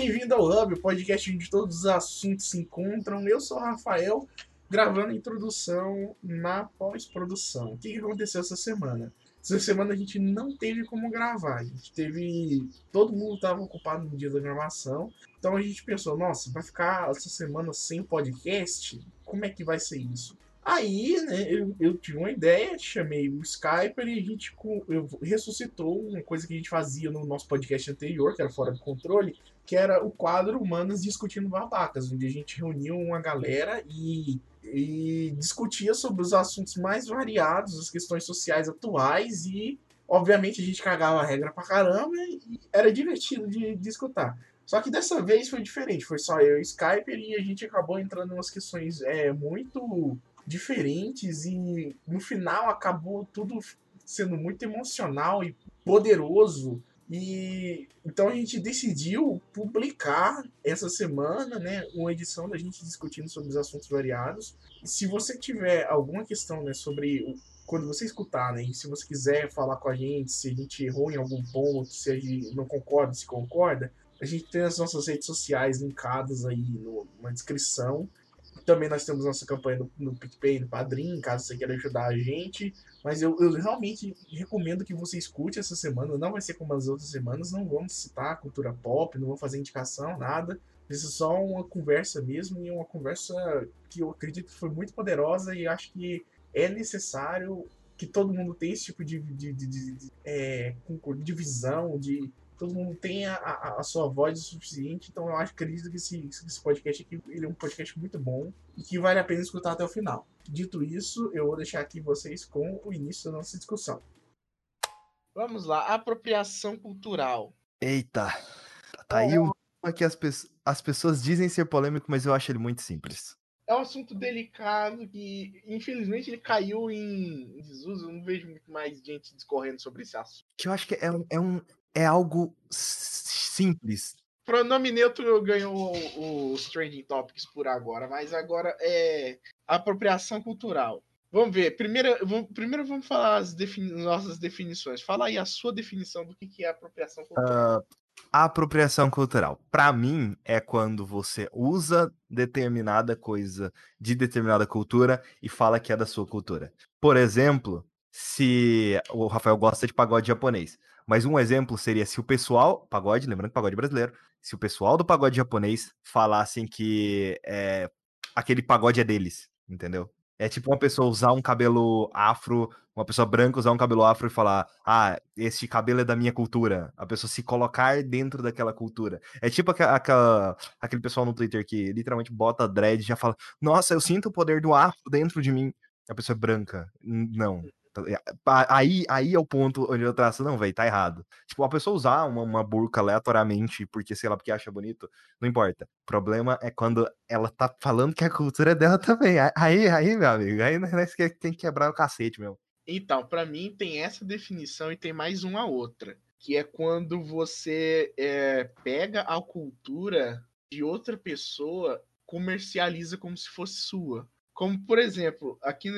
bem-vindo ao Hub, o podcast onde todos os assuntos se encontram. Eu sou o Rafael, gravando a introdução na pós-produção. O que, aconteceu essa semana? Essa semana a gente não teve como gravar. A gente teve. Todo mundo estava ocupado no dia da gravação. Então a gente pensou, nossa, vai ficar essa semana sem podcast? Como é que vai ser isso? Aí, né, eu, eu tive uma ideia, chamei o Skype e a gente eu, ressuscitou uma coisa que a gente fazia no nosso podcast anterior, que era Fora do Controle, que era o quadro Humanas Discutindo Babacas, onde a gente reunia uma galera e, e discutia sobre os assuntos mais variados, as questões sociais atuais e, obviamente, a gente cagava a regra pra caramba e era divertido de, de escutar. Só que dessa vez foi diferente, foi só eu e Skype e a gente acabou entrando em umas questões é, muito diferentes e no final acabou tudo sendo muito emocional e poderoso. E então a gente decidiu publicar essa semana, né, uma edição da gente discutindo sobre os assuntos variados. Se você tiver alguma questão, né, sobre quando você escutar, né, e se você quiser falar com a gente, se a gente errou em algum ponto, se a gente não concorda, se concorda, a gente tem as nossas redes sociais linkadas aí no, na descrição. Também nós temos nossa campanha no, no PicPay, no Padrim, caso você queira ajudar a gente. Mas eu, eu realmente recomendo que você escute essa semana. Não vai ser como as outras semanas. Não vamos citar cultura pop, não vamos fazer indicação, nada. Isso é só uma conversa mesmo. E uma conversa que eu acredito que foi muito poderosa. E acho que é necessário que todo mundo tenha esse tipo de, de, de, de, de, é, de visão, de todo mundo tem a, a, a, sua voz o suficiente, então eu acho, acredito que esse, esse podcast aqui ele é um podcast muito bom e que vale a pena escutar até o final. Dito isso, eu vou deixar aqui vocês com o início da nossa discussão. Vamos lá, apropriação cultural. Eita, tá aí um tema que as, pe as pessoas dizem ser polêmico, mas eu acho ele muito simples. É um assunto delicado que, infelizmente, ele caiu em desuso. Eu não vejo muito mais gente discorrendo sobre esse assunto. Que eu acho que é, é, um, é algo simples. Pronome neutro ganhou os trending topics por agora, mas agora é apropriação cultural. Vamos ver. Primeiro, vamos, primeiro vamos falar as defini nossas definições. Fala aí a sua definição do que, que é apropriação cultural. Uh, a apropriação cultural, para mim, é quando você usa determinada coisa de determinada cultura e fala que é da sua cultura. Por exemplo, se o Rafael gosta de pagode japonês. Mas um exemplo seria se o pessoal, pagode, lembrando que pagode brasileiro, se o pessoal do pagode japonês falassem que é, aquele pagode é deles, entendeu? É tipo uma pessoa usar um cabelo afro, uma pessoa branca usar um cabelo afro e falar: Ah, esse cabelo é da minha cultura. A pessoa se colocar dentro daquela cultura. É tipo aquela, aquele pessoal no Twitter que literalmente bota dread e já fala: Nossa, eu sinto o poder do afro dentro de mim. A pessoa é branca. Não. Tá aí, aí é o ponto onde eu traço, não, velho, tá errado. Tipo, a pessoa usar uma, uma burca aleatoriamente, porque, sei lá, porque acha bonito, não importa. O problema é quando ela tá falando que a cultura é dela também. Aí, aí, meu amigo, aí nós tem que quebrar o cacete, meu. Então, para mim tem essa definição e tem mais uma outra, que é quando você é, pega a cultura de outra pessoa, comercializa como se fosse sua. Como, por exemplo, aqui,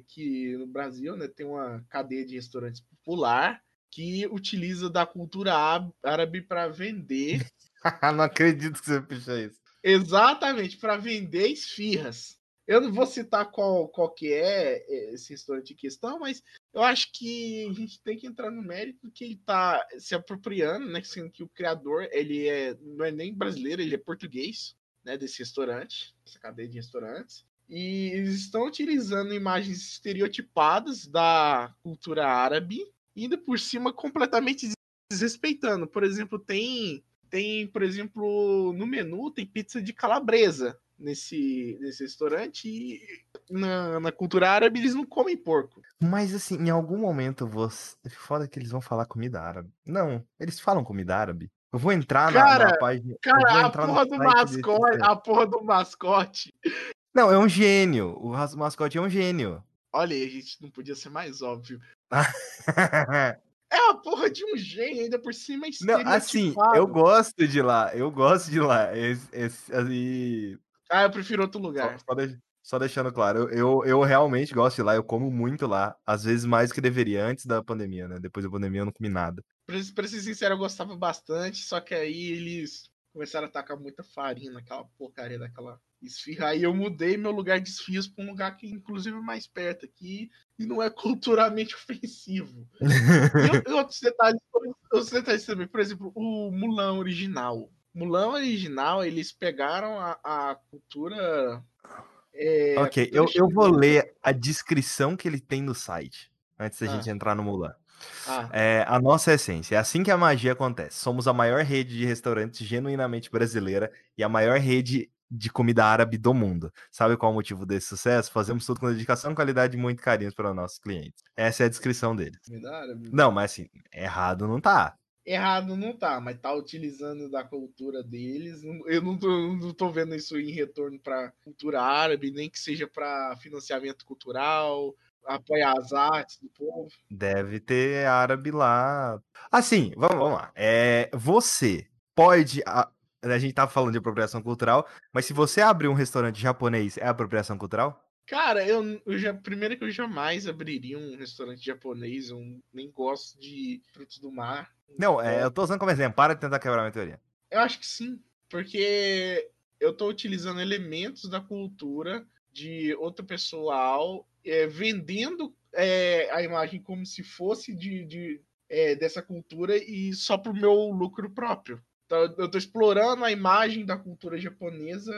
aqui no Brasil, né, tem uma cadeia de restaurantes popular que utiliza da cultura árabe para vender. não acredito que você puxou isso. Exatamente, para vender esfirras. Eu não vou citar qual, qual que é esse restaurante em questão, mas eu acho que a gente tem que entrar no mérito que ele está se apropriando, né? Sendo que o criador, ele é, não é nem brasileiro, ele é português, né? Desse restaurante, essa cadeia de restaurantes. E eles estão utilizando imagens estereotipadas da cultura árabe, ainda por cima completamente desrespeitando. Por exemplo, tem, tem, por exemplo, no menu tem pizza de calabresa nesse, nesse restaurante e na, na cultura árabe eles não comem porco. Mas assim, em algum momento você. Foda que eles vão falar comida árabe. Não, eles falam comida árabe. Eu vou entrar cara, na, na página. Cara, a porra do mascote, a porra do mascote não, é um gênio. O mascote é um gênio. Olha aí, a gente não podia ser mais óbvio. é a porra de um gênio, ainda por cima Não, assim, eu gosto de lá. Eu gosto de lá. Esse, esse, assim... Ah, eu prefiro outro lugar. Só, só, deixando claro, eu, eu, realmente gosto de lá. Eu como muito lá. Às vezes mais do que deveria, antes da pandemia, né? Depois da pandemia eu não comi nada. Pra, pra ser sincero, eu gostava bastante, só que aí eles começaram a tacar muita farinha naquela porcaria daquela esfirra. Aí eu mudei meu lugar de esfirras para um lugar que, inclusive, é mais perto aqui e não é culturalmente ofensivo. e, e outros detalhes, outros detalhes também, por exemplo, o Mulan original. Mulan original, eles pegaram a, a cultura. É, ok, eu, eu vou ler a descrição que ele tem no site antes da ah. gente entrar no Mulan. Ah. É, a nossa essência. É assim que a magia acontece. Somos a maior rede de restaurantes genuinamente brasileira e a maior rede de comida árabe do mundo. Sabe qual é o motivo desse sucesso? Fazemos tudo com dedicação, qualidade e muito carinho para nossos clientes. Essa é a descrição deles. Não, mas assim, errado não tá. Errado não tá, mas tá utilizando da cultura deles. Eu não tô, não tô vendo isso em retorno para cultura árabe, nem que seja para financiamento cultural, apoiar as artes do povo. Deve ter árabe lá. Assim, vamos, vamos lá. É, você pode. A, a gente tava falando de apropriação cultural, mas se você abrir um restaurante japonês, é apropriação cultural? Cara, eu, eu já. Primeiro que eu jamais abriria um restaurante japonês, eu nem gosto de frutos do mar. Não, é, eu tô usando como exemplo, para de tentar quebrar a minha teoria. Eu acho que sim, porque eu tô utilizando elementos da cultura de outro pessoal é, vendendo é, a imagem como se fosse de, de é, dessa cultura e só para o meu lucro próprio. Então, eu estou explorando a imagem da cultura japonesa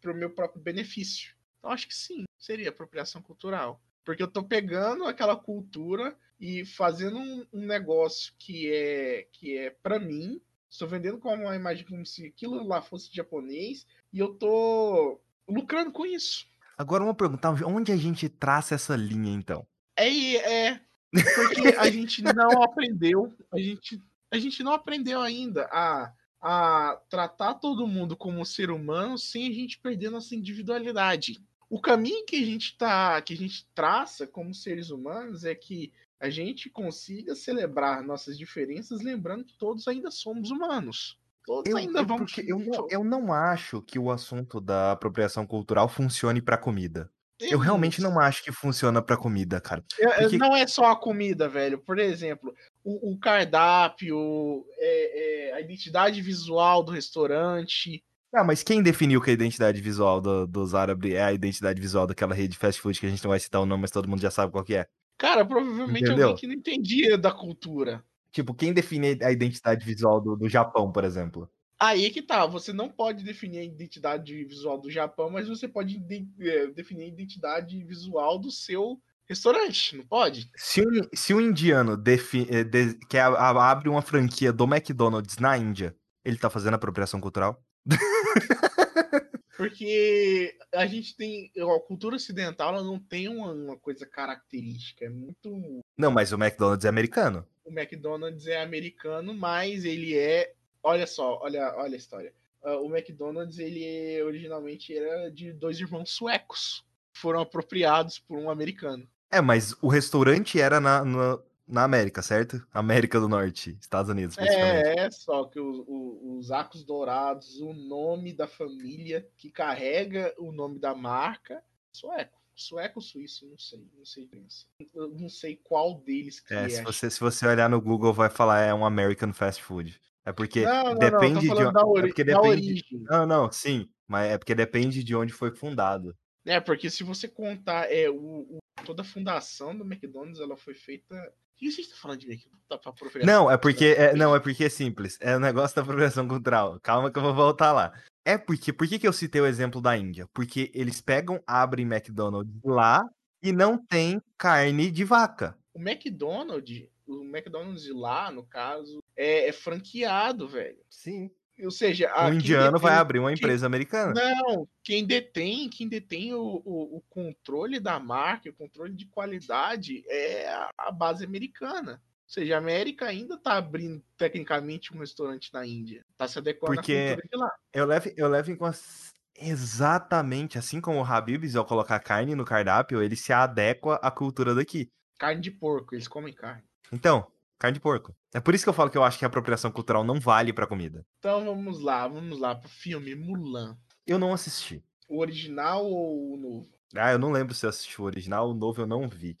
para o meu próprio benefício. Então, acho que sim, seria apropriação cultural. Porque eu estou pegando aquela cultura e fazendo um, um negócio que é que é para mim. Estou vendendo com uma imagem como se aquilo lá fosse japonês e eu estou lucrando com isso. Agora uma pergunta, onde a gente traça essa linha então? É, é porque a gente não aprendeu, a gente, a gente não aprendeu ainda a, a tratar todo mundo como um ser humano sem a gente perder nossa individualidade. O caminho que a gente tá, que a gente traça como seres humanos é que a gente consiga celebrar nossas diferenças, lembrando que todos ainda somos humanos. Todos eu, ainda vão. Eu não, eu não acho que o assunto da apropriação cultural funcione para comida. Eu, eu realmente não acho que funciona para comida, cara. Porque... Não é só a comida, velho. Por exemplo, o, o cardápio, é, é, a identidade visual do restaurante. Ah, mas quem definiu que a identidade visual do, dos árabes é a identidade visual daquela rede de fast food que a gente não vai citar o nome, mas todo mundo já sabe qual que é? Cara, provavelmente Entendeu? alguém que não entendia da cultura. Tipo, quem define a identidade visual do, do Japão, por exemplo? Aí que tá, você não pode definir a identidade visual do Japão, mas você pode de, é, definir a identidade visual do seu restaurante, não pode? Se um, se um indiano defi, é, de, quer abre uma franquia do McDonald's na Índia, ele tá fazendo apropriação cultural? Porque a gente tem. A cultura ocidental ela não tem uma, uma, coisa característica. É muito. Não, mas o McDonald's é americano. O McDonald's é americano, mas ele é. Olha só, olha, olha a história. Uh, o McDonald's, ele originalmente era de dois irmãos suecos. Foram apropriados por um americano. É, mas o restaurante era na, na, na América, certo? América do Norte, Estados Unidos, É, é só que os, os arcos dourados, o nome da família que carrega o nome da marca, sueco. Sueco ou suíço, não sei, não sei pensa. Eu não sei qual deles que é. é. Se, você, se você olhar no Google, vai falar é um American fast food. É porque não, não, depende não, de onde. Ori... É porque depende... Não, não, sim. Mas é porque depende de onde foi fundado. É, porque se você contar é, o, o toda a fundação do McDonald's, ela foi feita o que você está falando de aqui? Tá não, é porque é, não, é porque é simples. É o negócio da apropriação cultural. Calma que eu vou voltar lá. É porque, por que, eu citei o exemplo da Índia? Porque eles pegam, abrem McDonald's lá e não tem carne de vaca. O McDonald's, o McDonald's lá, no caso, é, é franqueado, velho. Sim. Ou seja, o indiano detém, vai abrir uma empresa quem, americana. Não, quem detém, quem detém o, o, o, controle da marca, o controle de qualidade é a, a base americana. Ou seja, a América ainda está abrindo tecnicamente um restaurante na Índia. Está se adequando Porque à cultura de lá. Eu levo, eu levo em consideração exatamente assim como o Habib's, ao colocar carne no cardápio, ele se adequa à cultura daqui. Carne de porco, eles comem carne. Então, Carne de porco. É por isso que eu falo que eu acho que a apropriação cultural não vale pra comida. Então vamos lá, vamos lá pro filme Mulan. Eu não assisti. O original ou o novo? Ah, eu não lembro se eu assisti o original, o novo eu não vi.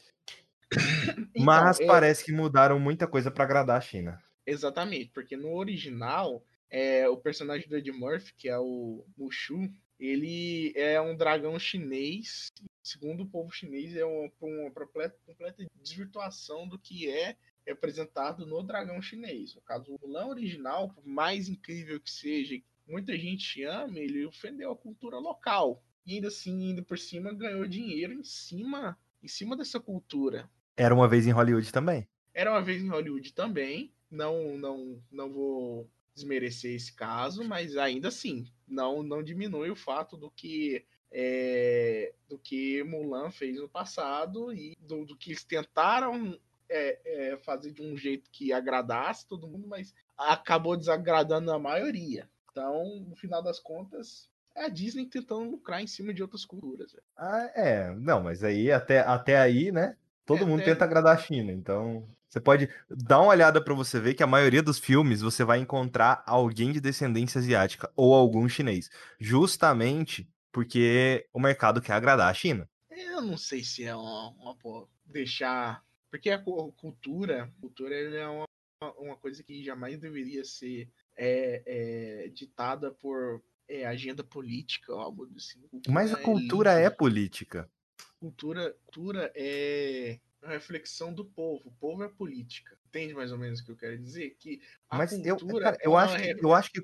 então, Mas eu... parece que mudaram muita coisa para agradar a China. Exatamente, porque no original é, o personagem do Ed Murphy, que é o Mushu, ele é um dragão chinês. Segundo o povo chinês, é uma, uma completa, completa desvirtuação do que é representado no dragão chinês. No caso, o Mulan original, por mais incrível que seja, muita gente ama, ele ofendeu a cultura local. E ainda assim, ainda por cima, ganhou dinheiro em cima, em cima dessa cultura. Era uma vez em Hollywood também. Era uma vez em Hollywood também. Não, não, não vou desmerecer esse caso, mas ainda assim, não, não diminui o fato do que é, do que Mulan fez no passado e do, do que eles tentaram é, é, fazer de um jeito que agradasse todo mundo, mas acabou desagradando a maioria. Então, no final das contas, é a Disney tentando lucrar em cima de outras culturas. Ah, é, não, mas aí até, até aí, né? Todo é, mundo até... tenta agradar a China, então você pode dar uma olhada para você ver que a maioria dos filmes você vai encontrar alguém de descendência asiática ou algum chinês, justamente porque o mercado quer agradar a China. Eu não sei se é uma, uma deixar, porque a cultura, cultura é uma, uma coisa que jamais deveria ser é, é, ditada por é, agenda política, algo assim. Cultura Mas a cultura é, é política. Cultura, cultura é a reflexão do povo. O povo é política. Entende mais ou menos o que eu quero dizer? Que a Mas cultura. Eu, cara, eu, acho que, eu, acho que,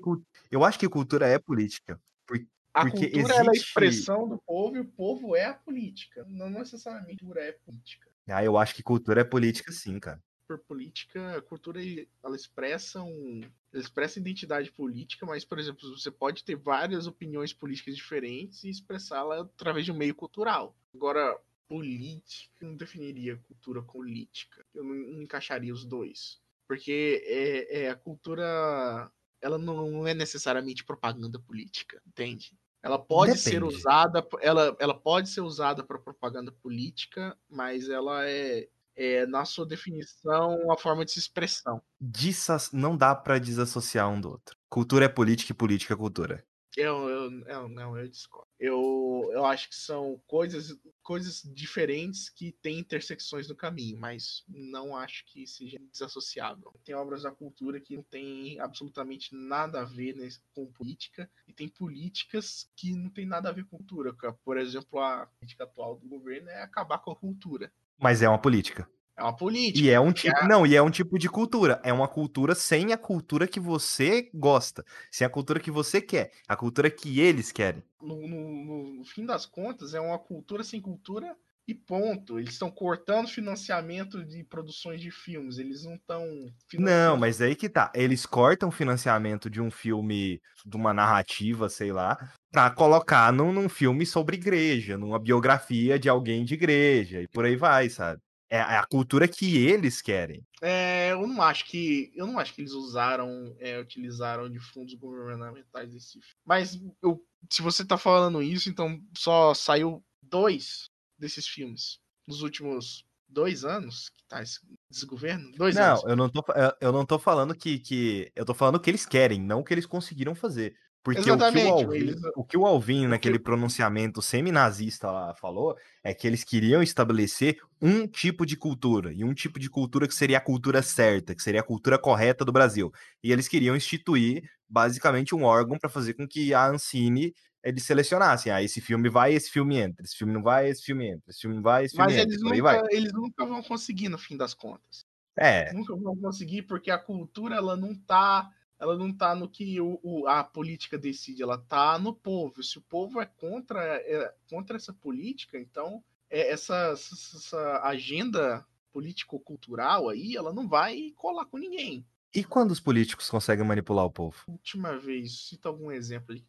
eu acho que cultura é política. Porque, a cultura existe... é a expressão do povo e o povo é a política. Não necessariamente cultura é política. Ah, eu acho que cultura é política, sim, cara. Por política, a cultura ela expressa um, ela expressa identidade política, mas, por exemplo, você pode ter várias opiniões políticas diferentes e expressá-la através de um meio cultural. Agora, política, eu não definiria cultura política. Eu não, não encaixaria os dois. Porque é, é, a cultura ela não é necessariamente propaganda política, entende? Ela pode Depende. ser usada, ela, ela pode ser usada para propaganda política, mas ela é, é, na sua definição, uma forma de se expressão. Dissas, não dá para desassociar um do outro. Cultura é política e política é cultura. Eu, eu, eu, não, eu discordo. Eu, eu acho que são coisas, coisas diferentes que têm intersecções no caminho, mas não acho que seja desassociável. Tem obras da cultura que não tem absolutamente nada a ver né, com política, e tem políticas que não tem nada a ver com cultura. Por exemplo, a política atual do governo é acabar com a cultura. Mas é uma política. É uma política. E é um tipo, é... não, e é um tipo de cultura. É uma cultura sem a cultura que você gosta, sem a cultura que você quer, a cultura que eles querem. No, no, no fim das contas, é uma cultura sem cultura e ponto. Eles estão cortando financiamento de produções de filmes. Eles não estão. Não, mas aí que tá. Eles cortam financiamento de um filme, de uma narrativa, sei lá, para colocar num, num filme sobre igreja, numa biografia de alguém de igreja e por aí vai, sabe? É, é a cultura que eles querem. É, eu não acho que eu não acho que eles usaram, é, utilizaram de fundos governamentais desse. Mas eu, se você tá falando isso, então só saiu dois desses filmes nos últimos dois anos que tá esse desgoverno? Dois não, anos. eu não tô, eu não tô falando que, que. Eu tô falando que eles querem, não o que eles conseguiram fazer. Porque Exatamente, o que o, Alvin, eles... o que o Alvin, naquele pronunciamento semi-nazista lá, falou é que eles queriam estabelecer um tipo de cultura, e um tipo de cultura que seria a cultura certa, que seria a cultura correta do Brasil. E eles queriam instituir, basicamente, um órgão para fazer com que a Ancine eles selecionassem. Ah, esse filme vai, esse filme entra. Esse filme não vai, esse filme entra. Esse filme vai, esse filme Mas entra. Mas eles, nunca, eles nunca vão conseguir, no fim das contas. É. Nunca vão conseguir, porque a cultura, ela não tá ela não tá no que o, o, a política decide, ela tá no povo. Se o povo é contra, é, contra essa política, então é, essa, essa agenda político-cultural aí, ela não vai colar com ninguém. E quando os políticos conseguem manipular o povo? Última vez, cita algum exemplo aí.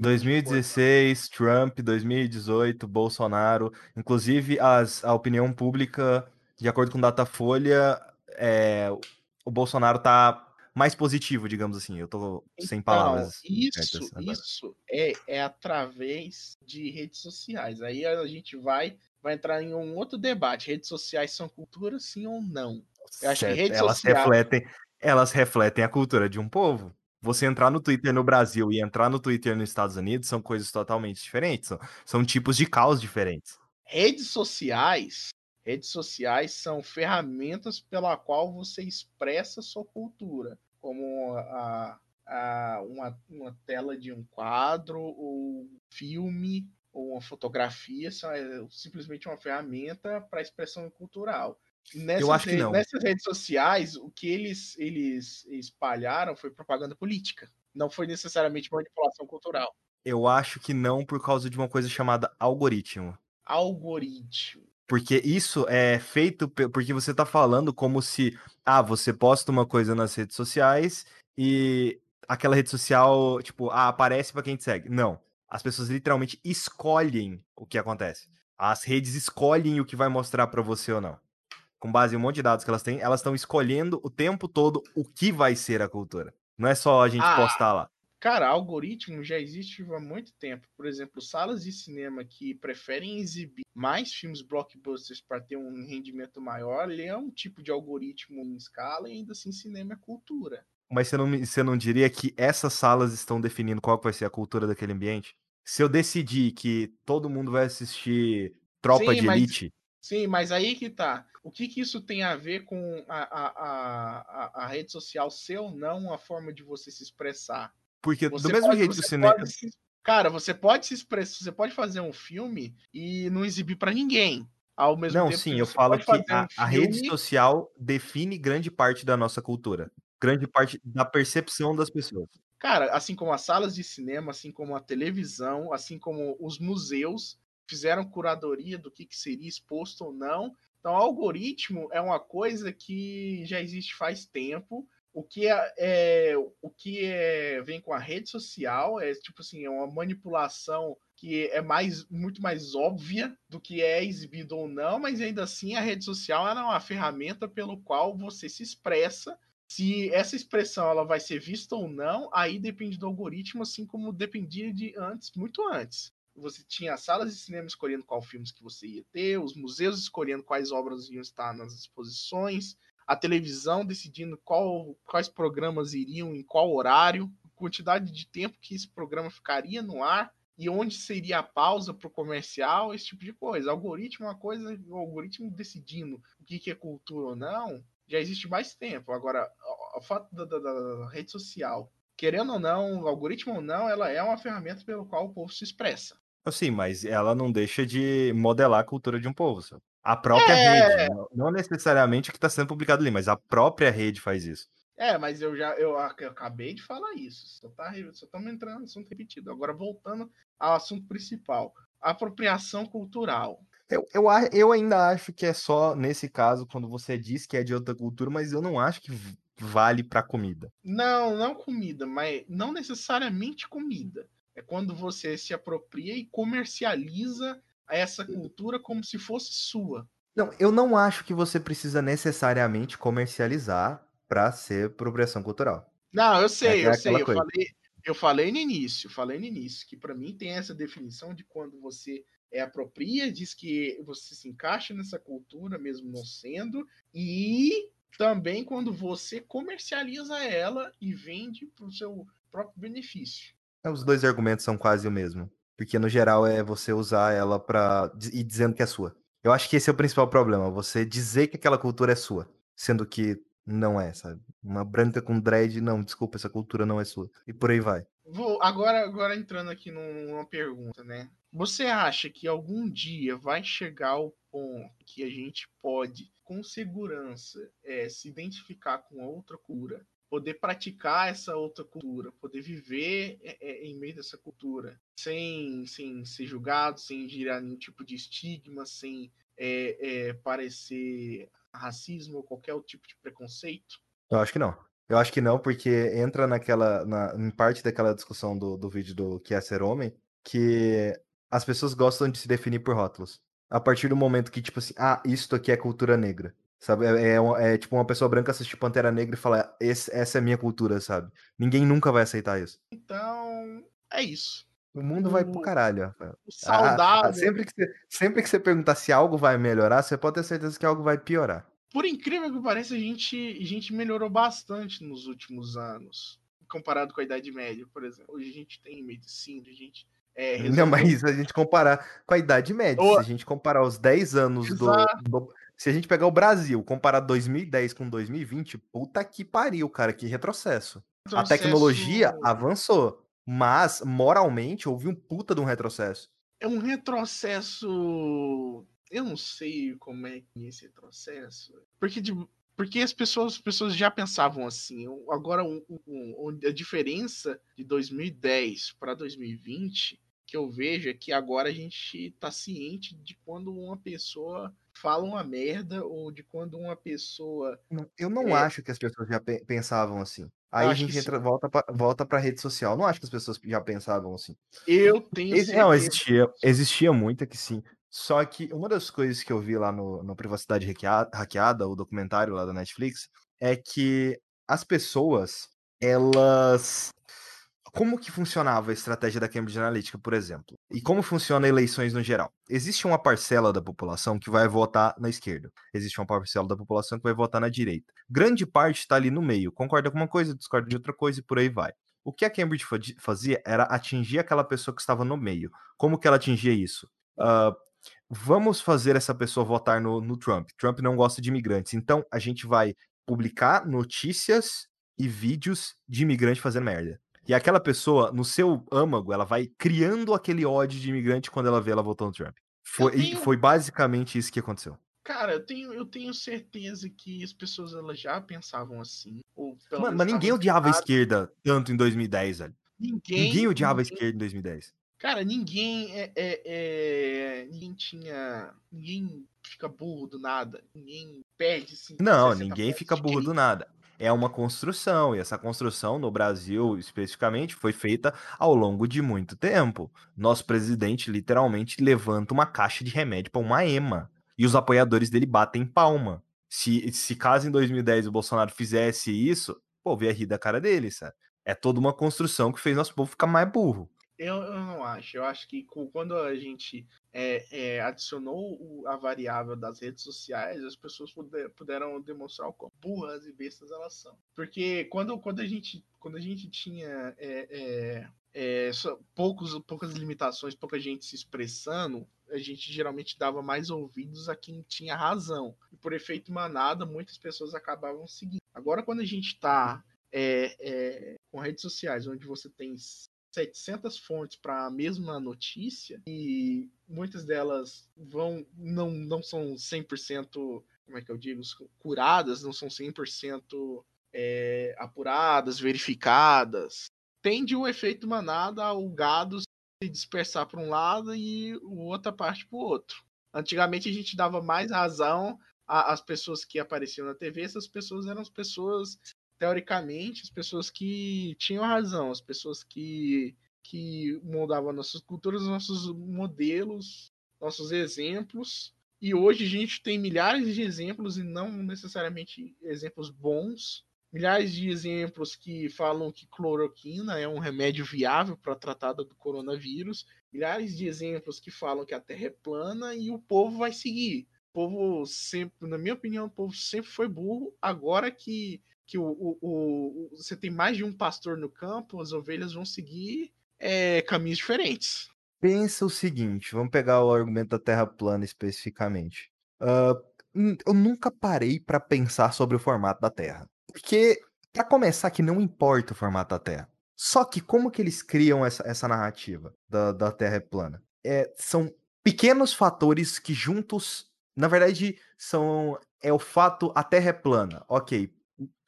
2016, Trump, 2018, Bolsonaro. Inclusive, as, a opinião pública, de acordo com Datafolha, é, o Bolsonaro tá mais positivo, digamos assim. Eu tô sem então, palavras. Isso, isso é, é através de redes sociais. Aí a gente vai, vai entrar em um outro debate. Redes sociais são cultura, sim ou não? Eu acho que redes elas sociais... refletem, elas refletem a cultura de um povo. Você entrar no Twitter no Brasil e entrar no Twitter nos Estados Unidos são coisas totalmente diferentes. São, são tipos de caos diferentes. Redes sociais Redes sociais são ferramentas pela qual você expressa sua cultura como a, a, uma, uma tela de um quadro ou filme ou uma fotografia são é simplesmente uma ferramenta para expressão cultural. Nessas, Eu acho que não. Nessas redes sociais, o que eles, eles espalharam foi propaganda política. Não foi necessariamente manipulação cultural. Eu acho que não por causa de uma coisa chamada algoritmo. Algoritmo. Porque isso é feito porque você está falando como se, ah, você posta uma coisa nas redes sociais e aquela rede social, tipo, ah, aparece para quem te segue. Não. As pessoas literalmente escolhem o que acontece. As redes escolhem o que vai mostrar para você ou não. Com base em um monte de dados que elas têm, elas estão escolhendo o tempo todo o que vai ser a cultura. Não é só a gente ah, postar lá. Cara, algoritmo já existe há muito tempo. Por exemplo, salas de cinema que preferem exibir mais filmes blockbusters para ter um rendimento maior, ele é um tipo de algoritmo em escala e ainda assim cinema é cultura. Mas você não, você não diria que essas salas estão definindo qual vai ser a cultura daquele ambiente? Se eu decidir que todo mundo vai assistir Tropa sim, de mas, Elite. Sim, mas aí que tá. O que, que isso tem a ver com a, a, a, a, rede social ser ou não uma forma de você se expressar? Porque você do mesmo pode, jeito que o cinema. Se, cara, você pode se expressar, você pode fazer um filme e não exibir para ninguém. Ao mesmo não, tempo sim, eu falo que a, um a rede social define grande parte da nossa cultura. Grande parte da percepção das pessoas. Cara, assim como as salas de cinema, assim como a televisão, assim como os museus fizeram curadoria do que, que seria exposto ou não. Então, algoritmo é uma coisa que já existe faz tempo o que é, é, o que é, vem com a rede social é tipo assim é uma manipulação que é mais muito mais óbvia do que é exibido ou não, mas ainda assim a rede social é uma ferramenta pelo qual você se expressa. Se essa expressão ela vai ser vista ou não, aí depende do algoritmo, assim como dependia de antes, muito antes. Você tinha salas de cinema escolhendo qual filmes que você ia ter, os museus escolhendo quais obras iam estar nas exposições, a televisão decidindo qual, quais programas iriam em qual horário, quantidade de tempo que esse programa ficaria no ar e onde seria a pausa para o comercial, esse tipo de coisa. Algoritmo é uma coisa, o algoritmo decidindo o que, que é cultura ou não, já existe mais tempo. Agora, o fato da, da, da, rede social, querendo ou não, algoritmo ou não, ela é uma ferramenta pelo qual o povo se expressa. Sim, mas ela não deixa de modelar a cultura de um povo. Sabe? A própria é... rede, não necessariamente o que está sendo publicado ali, mas a própria rede faz isso. É, mas eu já eu, eu acabei de falar isso. Só tá, só estamos entrando no assunto repetido. Agora voltando ao assunto principal, apropriação cultural. Eu, eu, eu ainda acho que é só nesse caso quando você diz que é de outra cultura, mas eu não acho que vale para comida. Não, não comida, mas não necessariamente comida. É quando você se apropria e comercializa essa cultura como se fosse sua. Não, eu não acho que você precisa necessariamente comercializar para ser apropriação cultural. Não, eu sei, é eu sei. Eu falei, eu falei no início, falei no início, que para mim tem essa definição de quando você é apropria, diz que você se encaixa nessa cultura, mesmo não sendo, e também quando você comercializa ela e vende para o seu próprio benefício. É, os dois argumentos são quase o mesmo. Porque no geral é você usar ela pra ir dizendo que é sua. Eu acho que esse é o principal problema, você dizer que aquela cultura é sua, sendo que não é, sabe? Uma branca com dread, não, desculpa, essa cultura não é sua. E por aí vai. Vou agora, agora entrando aqui numa pergunta, né? Você acha que algum dia vai chegar o ponto que a gente pode, com segurança, é, se identificar com outra cura poder praticar essa outra cultura, poder viver é, é, em meio dessa cultura, sem, sem ser julgado, sem gerar nenhum tipo de estigma, sem é, é, parecer racismo ou qualquer outro tipo de preconceito? Eu acho que não. Eu acho que não, porque entra naquela, na, em parte daquela discussão do, do vídeo do que é ser homem, que as pessoas gostam de se definir por rótulos. A partir do momento que, tipo assim, ah, isto aqui é cultura negra. Sabe? É, é, é, tipo uma pessoa branca assistir Pantera Negra e falar: essa é a minha cultura, sabe? Ninguém nunca vai aceitar isso. Então, é isso. O mundo vai pro caralho. Saudável. sempre, que você, sempre que você perguntar se algo vai melhorar, você pode ter certeza que algo vai piorar. Por incrível que pareça, a gente, a gente melhorou bastante nos últimos anos. Comparado com a Idade Média, por exemplo. Hoje a gente tem medicina, a gente. É, resolveu... Não, mas a gente comparar com a Idade Média, se a gente comparar os 10 anos do, do, se a gente pegar o Brasil, comparar 2010 com 2020, puta que pariu, cara, que retrocesso. A tecnologia avançou, mas moralmente houve um puta de um retrocesso. É um retrocesso. Eu não sei como é que é esse retrocesso. Porque, tipo, porque as pessoas, as pessoas já pensavam assim. Agora, um, um, a diferença de 2010 para 2020 que eu vejo é que agora a gente tá ciente de quando uma pessoa fala uma merda ou de quando uma pessoa. Eu não é... acho que as pessoas já pensavam assim. Aí a gente entra, volta, pra, volta pra rede social. Não acho que as pessoas já pensavam assim. Eu tenho Ex Não, existia, existia muita que sim. Só que uma das coisas que eu vi lá no, no Privacidade Hackeada, hackeada, o documentário lá da Netflix, é que as pessoas, elas como que funcionava a estratégia da Cambridge Analytica, por exemplo? E como funciona eleições no geral? Existe uma parcela da população que vai votar na esquerda. Existe uma parcela da população que vai votar na direita. Grande parte está ali no meio. Concorda com uma coisa, discorda de outra coisa e por aí vai. O que a Cambridge fazia era atingir aquela pessoa que estava no meio. Como que ela atingia isso? Uh, vamos fazer essa pessoa votar no, no Trump. Trump não gosta de imigrantes. Então a gente vai publicar notícias e vídeos de imigrante fazendo merda. E aquela pessoa, no seu âmago, ela vai criando aquele ódio de imigrante quando ela vê ela votando Trump. Foi, tenho... foi basicamente isso que aconteceu. Cara, eu tenho, eu tenho certeza que as pessoas elas já pensavam assim. Ou Mano, mas ninguém odiava a esquerda tanto em 2010, velho. Ninguém, ninguém odiava ninguém... a esquerda em 2010. Cara, ninguém é, é, é, Ninguém tinha. Ninguém fica burro do nada. Ninguém perde. Assim, Não, ninguém fica burro do nada é uma construção, e essa construção no Brasil, especificamente, foi feita ao longo de muito tempo. Nosso presidente literalmente levanta uma caixa de remédio para uma EMA, e os apoiadores dele batem palma. Se, se caso em 2010 o Bolsonaro fizesse isso, pô, via rir da cara dele, sabe? É toda uma construção que fez nosso povo ficar mais burro. Eu, eu não acho. Eu acho que quando a gente é, é, adicionou a variável das redes sociais, as pessoas puder, puderam demonstrar o quão burras e bestas elas são. Porque quando, quando, a, gente, quando a gente tinha é, é, é poucos, poucas limitações, pouca gente se expressando, a gente geralmente dava mais ouvidos a quem tinha razão. E por efeito manada, muitas pessoas acabavam seguindo. Agora, quando a gente está é, com redes sociais, onde você tem 700 fontes para a mesma notícia e muitas delas vão não, não são 100%, como é que eu digo, curadas, não são 100% é, apuradas, verificadas. Tende o efeito manada ao gado se dispersar para um lado e outra parte para o outro. Antigamente a gente dava mais razão às pessoas que apareciam na TV, essas pessoas eram as pessoas teoricamente, as pessoas que tinham razão, as pessoas que, que moldavam nossas culturas, nossos modelos, nossos exemplos. E hoje a gente tem milhares de exemplos, e não necessariamente exemplos bons, milhares de exemplos que falam que cloroquina é um remédio viável para tratar do coronavírus, milhares de exemplos que falam que a Terra é plana e o povo vai seguir. O povo sempre, na minha opinião, o povo sempre foi burro. Agora que que o, o, o, você tem mais de um pastor no campo, as ovelhas vão seguir é, caminhos diferentes. Pensa o seguinte, vamos pegar o argumento da Terra plana especificamente. Uh, eu nunca parei para pensar sobre o formato da Terra. Porque, para começar, que não importa o formato da Terra. Só que como que eles criam essa, essa narrativa da, da Terra plana? É, são pequenos fatores que juntos, na verdade, são é o fato a Terra é plana. Ok,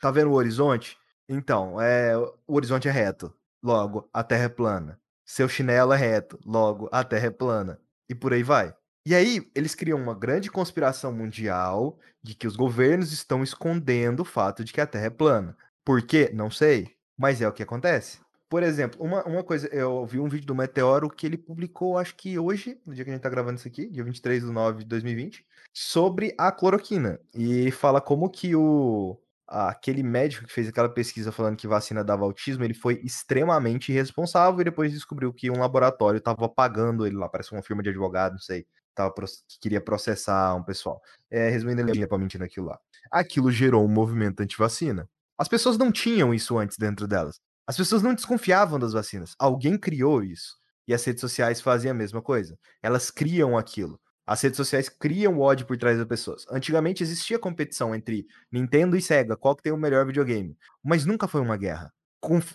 Tá vendo o horizonte? Então, é, o horizonte é reto. Logo, a Terra é plana. Seu chinelo é reto. Logo, a Terra é plana. E por aí vai. E aí, eles criam uma grande conspiração mundial de que os governos estão escondendo o fato de que a Terra é plana. Por quê? Não sei. Mas é o que acontece. Por exemplo, uma, uma coisa, eu vi um vídeo do Meteoro que ele publicou, acho que hoje, no dia que a gente tá gravando isso aqui, dia 23 de nove de 2020, sobre a cloroquina. E fala como que o, aquele médico que fez aquela pesquisa falando que vacina dava autismo, ele foi extremamente irresponsável e depois descobriu que um laboratório estava pagando ele lá, parece uma firma de advogado, não sei, tava, que queria processar um pessoal. É, resumindo, ele ia pra mentir naquilo lá. Aquilo gerou um movimento anti-vacina. As pessoas não tinham isso antes dentro delas. As pessoas não desconfiavam das vacinas. Alguém criou isso. E as redes sociais fazem a mesma coisa. Elas criam aquilo. As redes sociais criam ódio por trás das pessoas. Antigamente existia competição entre Nintendo e Sega, qual que tem o melhor videogame. Mas nunca foi uma guerra.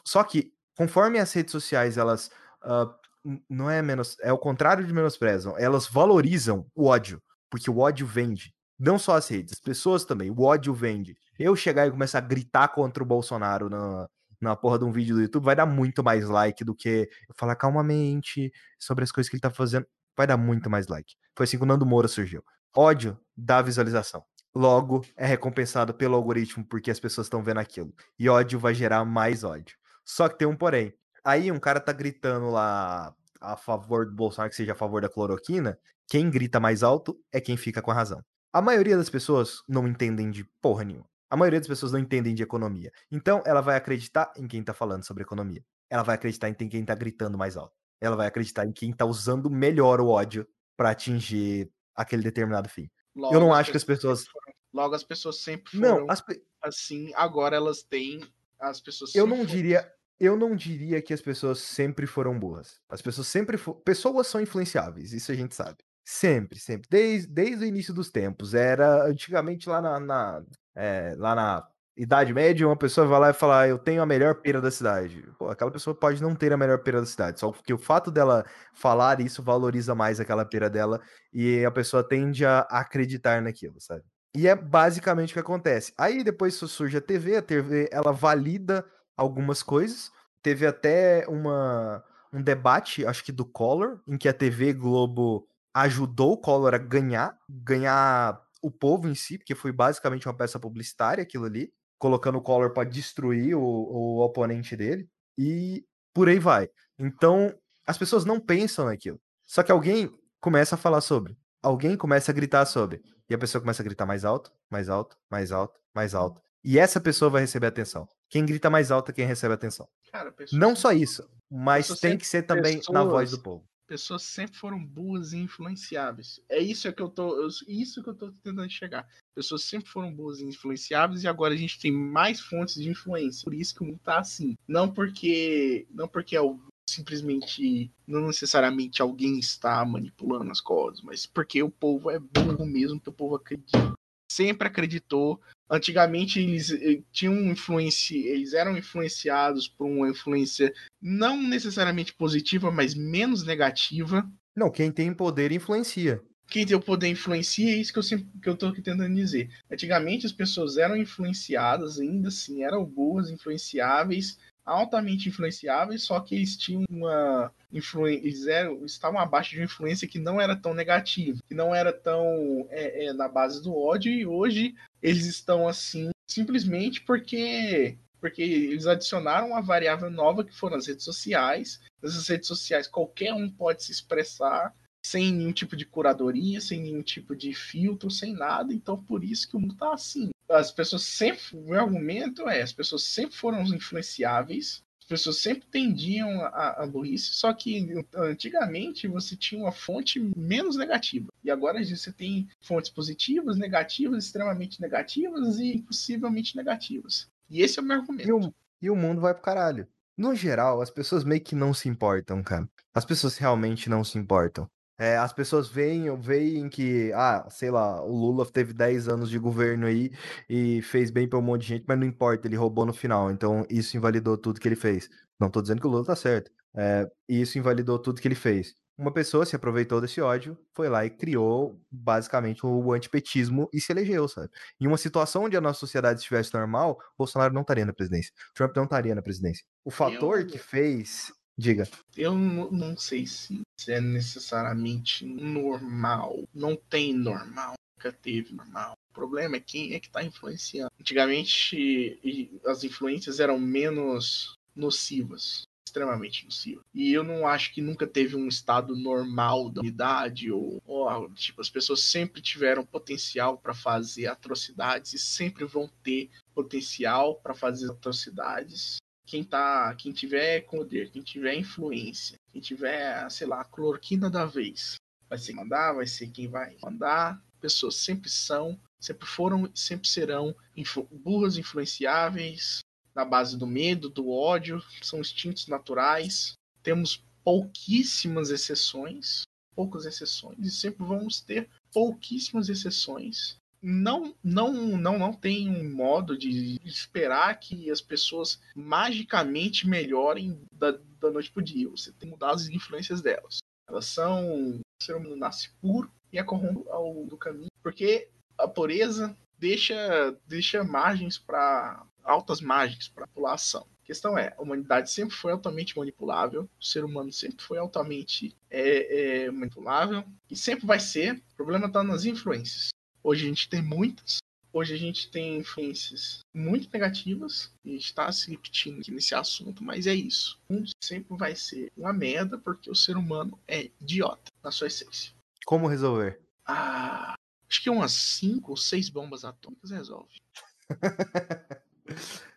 Só que, conforme as redes sociais, elas. Uh, não é menos. É o contrário de menosprezam. Elas valorizam o ódio. Porque o ódio vende. Não só as redes, as pessoas também. O ódio vende. Eu chegar e começar a gritar contra o Bolsonaro na, na porra de um vídeo do YouTube, vai dar muito mais like do que falar calmamente sobre as coisas que ele tá fazendo. Vai dar muito mais like. Foi assim que o Nando Moura surgiu. Ódio dá visualização. Logo, é recompensado pelo algoritmo porque as pessoas estão vendo aquilo. E ódio vai gerar mais ódio. Só que tem um porém. Aí um cara tá gritando lá a favor do Bolsonaro, que seja a favor da cloroquina. Quem grita mais alto é quem fica com a razão. A maioria das pessoas não entendem de porra nenhuma. A maioria das pessoas não entendem de economia. Então, ela vai acreditar em quem tá falando sobre economia. Ela vai acreditar em quem tá gritando mais alto. Ela vai acreditar em quem tá usando melhor o ódio para atingir aquele determinado fim. Logo, eu não acho que as pessoas. Foram, logo, as pessoas sempre foram não, as... assim, agora elas têm. As pessoas Eu não foram... diria. Eu não diria que as pessoas sempre foram burras. As pessoas sempre. For... Pessoas são influenciáveis, isso a gente sabe. Sempre, sempre. Desde, desde o início dos tempos. Era antigamente lá na, na é, lá na Idade Média, uma pessoa vai lá e fala, ah, eu tenho a melhor pera da cidade. Pô, aquela pessoa pode não ter a melhor pera da cidade, só que o fato dela falar isso valoriza mais aquela pera dela e a pessoa tende a acreditar naquilo, sabe? E é basicamente o que acontece. Aí depois surge a TV, a TV ela valida algumas coisas. Teve até uma, um debate, acho que do Collor, em que a TV Globo ajudou o Collor a ganhar, ganhar o povo em si, porque foi basicamente uma peça publicitária aquilo ali, colocando o Collor para destruir o, o oponente dele, e por aí vai. Então, as pessoas não pensam naquilo. Só que alguém começa a falar sobre, alguém começa a gritar sobre, e a pessoa começa a gritar mais alto, mais alto, mais alto, mais alto. E essa pessoa vai receber atenção. Quem grita mais alto é quem recebe atenção. Cara, não só isso, mas tem que ser também pessoas, na voz do povo pessoas sempre foram boas e influenciáveis. É isso que eu tô, isso que eu tô tentando chegar. Pessoas sempre foram boas e influenciáveis e agora a gente tem mais fontes de influência. Por isso que o mundo tá assim. Não porque, não porque é simplesmente, não necessariamente alguém está manipulando as coisas, mas porque o povo é burro mesmo, que o povo acredita. Sempre acreditou Antigamente eles eh, tinham influência, eles eram influenciados por uma influência não necessariamente positiva, mas menos negativa. Não, quem tem poder influencia. Quem tem o poder influencia, é isso que eu sempre que eu tô tentando dizer. Antigamente as pessoas eram influenciadas, ainda assim, eram boas, influenciáveis, altamente influenciáveis, só que eles tinham uma influência, estavam abaixo de uma influência que não era tão negativa, que não era tão é, é, na base do ódio, e hoje eles estão assim simplesmente porque porque eles adicionaram uma variável nova que foram as redes sociais. Nessas redes sociais qualquer um pode se expressar sem nenhum tipo de curadoria, sem nenhum tipo de filtro, sem nada. Então por isso que o mundo tá assim as pessoas sempre, o meu argumento é, as pessoas sempre foram influenciáveis, as pessoas sempre tendiam a, a burrice, só que antigamente você tinha uma fonte menos negativa. E agora você tem fontes positivas, negativas, extremamente negativas e impossivelmente negativas. E esse é o meu argumento. E o, e o mundo vai pro caralho. No geral, as pessoas meio que não se importam, cara. As pessoas realmente não se importam. É, as pessoas veem, veem que, ah, sei lá, o Lula teve 10 anos de governo aí e fez bem pra um monte de gente, mas não importa, ele roubou no final, então isso invalidou tudo que ele fez. Não tô dizendo que o Lula tá certo. É, isso invalidou tudo que ele fez. Uma pessoa se aproveitou desse ódio, foi lá e criou basicamente o antipetismo e se elegeu, sabe? Em uma situação onde a nossa sociedade estivesse normal, Bolsonaro não estaria na presidência. Trump não estaria na presidência. O fator que fez Diga. Eu não sei se é necessariamente normal. Não tem normal. Nunca teve normal. O problema é quem é que está influenciando. Antigamente, as influências eram menos nocivas extremamente nocivas. E eu não acho que nunca teve um estado normal da unidade ou, ou tipo as pessoas sempre tiveram potencial para fazer atrocidades e sempre vão ter potencial para fazer atrocidades quem tá, quem tiver poder, quem tiver influência, quem tiver, sei lá, a cloroquina da vez, vai ser mandar, vai ser quem vai mandar. Pessoas sempre são, sempre foram, sempre serão influ burras, influenciáveis, na base do medo, do ódio, são instintos naturais. Temos pouquíssimas exceções, poucas exceções, e sempre vamos ter pouquíssimas exceções não, não, não, não tem um modo de esperar que as pessoas magicamente melhorem da, da noite pro dia. Você tem que mudar as influências delas. Elas são. O ser humano nasce puro e é corrompo ao do caminho, porque a pureza deixa, deixa margens para altas margens para população. A questão é, a humanidade sempre foi altamente manipulável, o ser humano sempre foi altamente é, é, manipulável e sempre vai ser. O problema está nas influências. Hoje a gente tem muitas, hoje a gente tem influências muito negativas e está se repetindo aqui nesse assunto, mas é isso. Um sempre vai ser uma merda porque o ser humano é idiota na sua essência. Como resolver? Ah, acho que umas cinco ou seis bombas atômicas resolve.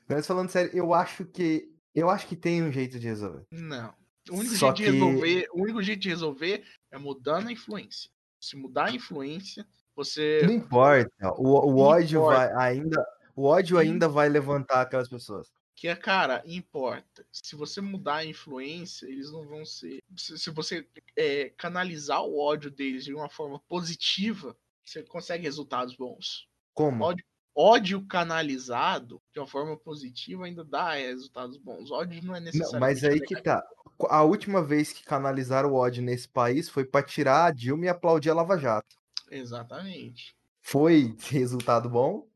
Mas falando sério, eu acho que eu acho que tem um jeito de resolver. Não. O único, Só jeito de que- resolver, o único jeito de resolver é mudando a influência. Se mudar a influência, você. Não importa. O, o ódio importa. vai ainda o ódio ainda vai levantar aquelas pessoas. Que é, cara, importa. Se você mudar a influência, eles não vão ser. Se, se você é, canalizar o ódio deles de uma forma positiva, você consegue resultados bons. Como? Ódio, ódio canalizado de uma forma positiva ainda dá resultados bons. Ódio não é Não, necessário. mas aí que tá. A última vez que canalizaram o ódio nesse país foi pra tirar a Dilma e aplaudir a Lava Jato. Exatamente. Foi resultado bom?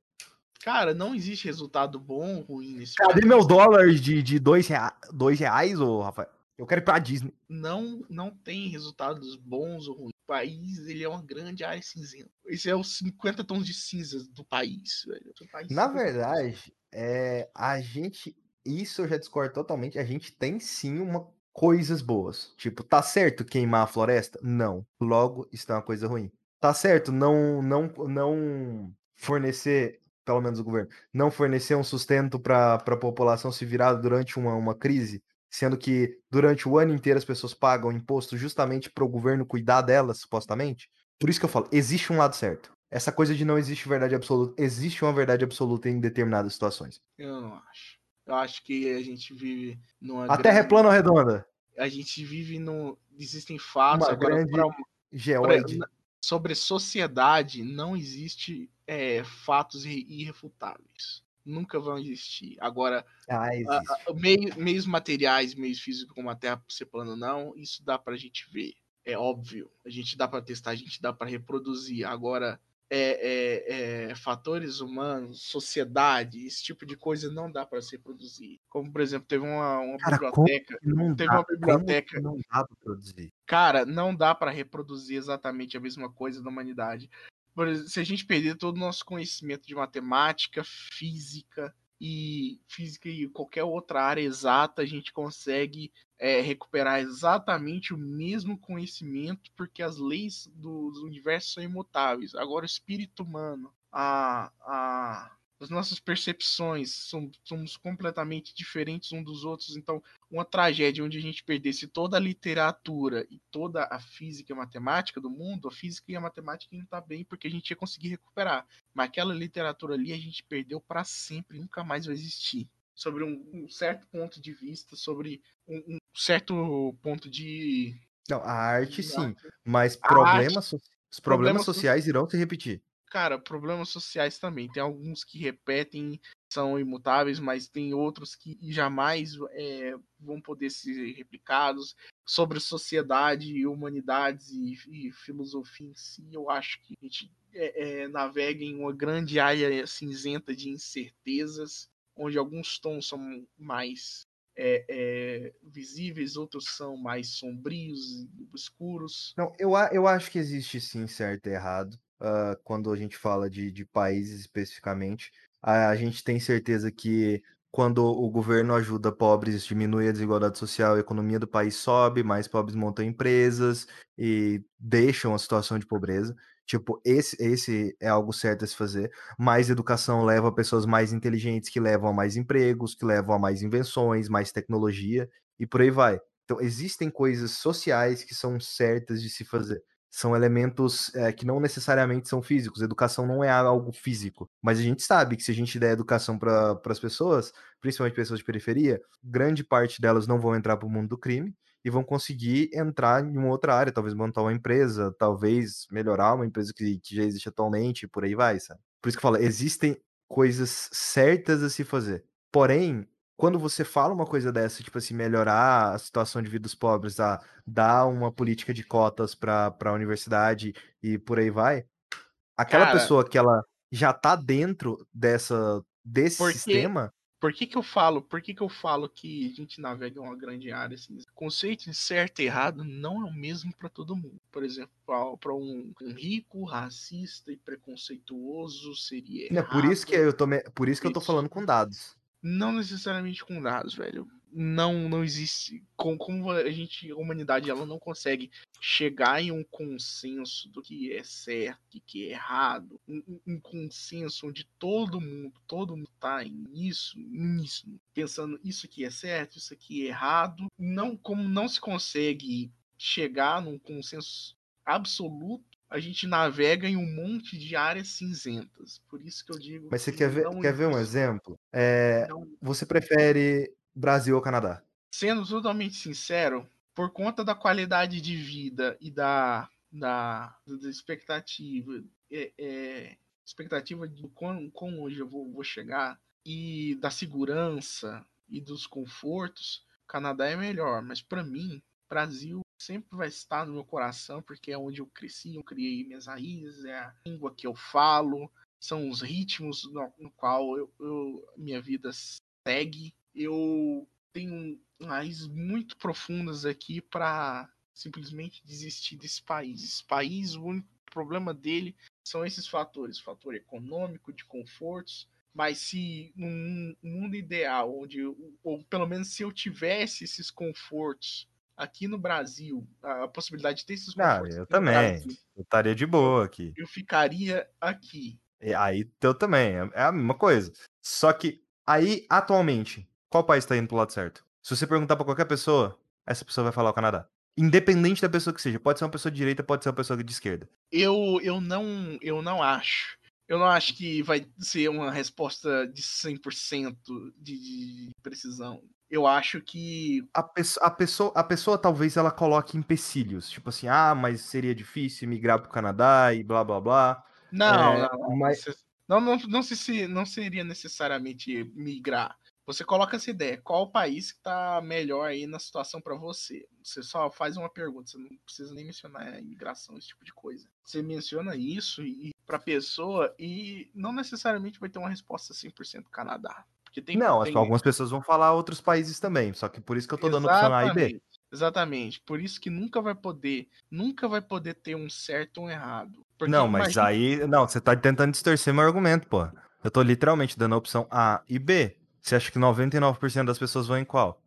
Cara, não existe resultado bom ou ruim nesse Cadê país. meus dólares de, de dois, rea... dois reais, ô Rafael? Eu quero ir pra Disney. Não, não tem resultados bons ou ruins. O país ele é uma grande área cinzenta. Esse é os 50 tons de cinzas do país. Velho. O país Na 50 verdade, é, a gente. Isso eu já discordo totalmente. A gente tem sim uma, coisas boas. Tipo, tá certo queimar a floresta? Não. Logo, isso é uma coisa ruim. Tá certo não, não, não fornecer, pelo menos o governo, não fornecer um sustento para a população se virar durante uma, uma crise, sendo que durante o ano inteiro as pessoas pagam imposto justamente para o governo cuidar delas, supostamente. Por isso que eu falo, existe um lado certo. Essa coisa de não existe verdade absoluta, existe uma verdade absoluta em determinadas situações. Eu não acho. Eu acho que a gente vive numa. A Terra é grande- plana ou redonda? A gente vive no. Existem fatos Uma agora. grande pra- Geoide. Sobre sociedade não existe é, fatos irre- irrefutáveis. Nunca vão existir. Agora, Ah, a- existe. a- meio- meios materiais, meios físicos como a Terra ser plana não, isso dá pra gente ver. É óbvio. A gente dá pra testar, a gente dá pra reproduzir. Agora, é, é, é, fatores humanos, sociedade, esse tipo de coisa não dá pra se reproduzir. Como, por exemplo, teve uma, uma Cara, biblioteca. Não teve dá, uma biblioteca- não dá pra produzir. Cara, não dá pra reproduzir exatamente a mesma coisa da humanidade. Exemplo, se a gente perder todo o nosso conhecimento de matemática, física e física e qualquer outra área exata, a gente consegue é, recuperar exatamente o mesmo conhecimento, porque as leis do, do universo são imutáveis. Agora, o espírito humano, a, a, as nossas percepções são, somos completamente diferentes um dos outros. Então, uma tragédia onde a gente perdesse toda a literatura e toda a física e a matemática do mundo, a física e a matemática não tá bem porque a gente ia conseguir recuperar. Mas aquela literatura ali a gente perdeu para sempre, nunca mais vai existir. Sobre um, um certo ponto de vista, sobre um, um certo ponto de. Não, a arte sim, arte. mas problemas, so- os problemas Problemas so- sociais irão se repetir. Cara, problemas sociais também. Tem alguns que repetem, são imutáveis, mas tem outros que jamais é, vão poder ser replicados. Sobre sociedade, humanidades e, e filosofia em si, eu acho que a gente é, é, navega em uma grande área cinzenta de incertezas, onde alguns tons são mais é, é, visíveis, outros são mais sombrios e obscuros. Não, eu, eu acho que existe sim certo e errado. Ah, quando a gente fala de, de países especificamente, a, a gente tem certeza que quando o governo ajuda pobres, diminui a desigualdade social, a economia do país sobe, mais pobres montam empresas e deixam a situação de pobreza. Tipo, esse, esse é algo certo a se fazer. Mais educação leva a pessoas mais inteligentes, que levam a mais empregos, que levam a mais invenções, mais tecnologia e por aí vai. Então, existem coisas sociais que são certas de se fazer. São elementos é, que não necessariamente são físicos. Educação não é algo físico. Mas a gente sabe que se a gente der educação para as pessoas, principalmente pessoas de periferia, grande parte delas não vão entrar para o mundo do crime e vão conseguir entrar em uma outra área, talvez montar uma empresa, talvez melhorar uma empresa que, que já existe atualmente, por aí vai, sabe? Por isso que eu falo, existem coisas certas a se fazer. Porém, quando você fala uma coisa dessa, tipo assim, melhorar a situação de vida dos pobres, a dar uma política de cotas para a universidade e por aí vai, aquela Cara, pessoa que ela já tá dentro dessa desse Porque- sistema, Por que que eu falo? Por que que eu falo que a gente navega em uma grande área assim? O conceito de certo e errado não é o mesmo para todo mundo. Por exemplo, para um, rico, racista e preconceituoso seria errado. por isso que eu tô por isso que eu tô falando com dados. Não necessariamente com dados, velho. Não, não existe. Com, como a gente, a humanidade, ela não consegue chegar em um consenso do que é certo e que é errado. Um, um- um consenso onde todo mundo, todo mundo tá nisso, nisso, pensando isso aqui é certo, isso aqui é errado. Não, como não se consegue chegar num consenso absoluto, a gente navega em um monte de áreas cinzentas. Por isso que eu digo. Mas você que quer ver, quer ver um exemplo? É, não- você prefere Brasil ou Canadá? sendo totalmente sincero, por conta da qualidade de vida e da, da, da expectativa, é, é, expectativa de quão, quão longe eu vou, vou chegar e da segurança e dos confortos, Canadá é melhor. Mas para mim, Brasil sempre vai estar no meu coração porque é onde eu cresci, eu criei minhas raízes, é a língua que eu falo, são os ritmos no, no qual eu, eu- minha vida segue. Eu tenho raízes muito profundas aqui para simplesmente desistir desse país. Esse país, o único problema dele são esses fatores, fator econômico, de confortos. Mas se num mundo ideal, onde, ou pelo menos se eu tivesse esses confortos aqui no Brasil, a possibilidade de ter esses Ah, confortos eu aqui no também. Brasil, Eu estaria de boa aqui. eu ficaria aqui. E aí eu também, é é a mesma coisa. Só que aí, atualmente, qual país tá indo pro lado certo? Se você perguntar pra qualquer pessoa, essa pessoa vai falar o Canadá. Independente da pessoa que seja, pode ser uma pessoa de direita, pode ser uma pessoa de esquerda. Eu, eu não eu não acho. Eu não acho que vai ser uma resposta de 100% de, de precisão. Eu acho que A, pesso- a pessoa, a pessoa talvez ela coloque empecilhos, tipo assim, ah, mas seria difícil migrar pro Canadá e blá blá blá. não, É, não, mas- não, não, não, se- se, não seria necessariamente migrar. Você coloca essa ideia, qual o país que está melhor aí na situação para você? Você só faz uma pergunta, você não precisa nem mencionar a imigração, esse tipo de coisa. Você menciona isso e para pessoa e não necessariamente vai ter uma resposta 100% Canadá. Porque tem não, acho tem- que algumas pessoas vão falar outros países também, só que por isso que eu tô dando opção A e B. Exatamente, Exatamente. Por isso que nunca vai poder, nunca vai poder ter um certo ou um errado. Porque Não, mas imagina- aí. Não, você tá tentando distorcer meu argumento, pô. Eu tô literalmente dando a opção A e B. Você acha que 99% das pessoas vão em qual?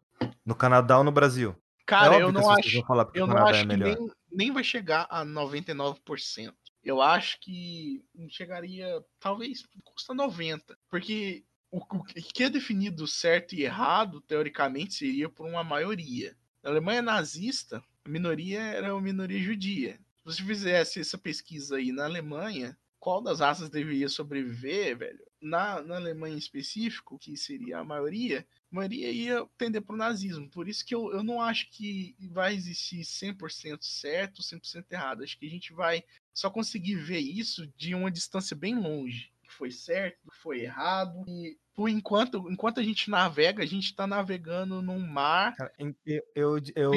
No Canadá ou no Brasil? cara, é eu não acho, eu não Canadá acho é que nem, nem vai chegar a 99%. Eu acho que chegaria, talvez, custa 90%. Porque o, o que é definido certo e errado, teoricamente, seria por uma maioria. Na Alemanha nazista, a minoria era uma minoria judia. Se você fizesse essa pesquisa aí na Alemanha, qual das raças deveria sobreviver, velho? Na, na Alemanha em específico, que seria a maioria, a maioria ia tender para o nazismo. Por isso que eu, eu não acho que vai existir 100% certo, 100% errado. Acho que a gente vai só conseguir ver isso de uma distância bem longe. Que foi certo, o que foi errado. E por enquanto, enquanto a gente navega, a gente está navegando num mar eu, eu, eu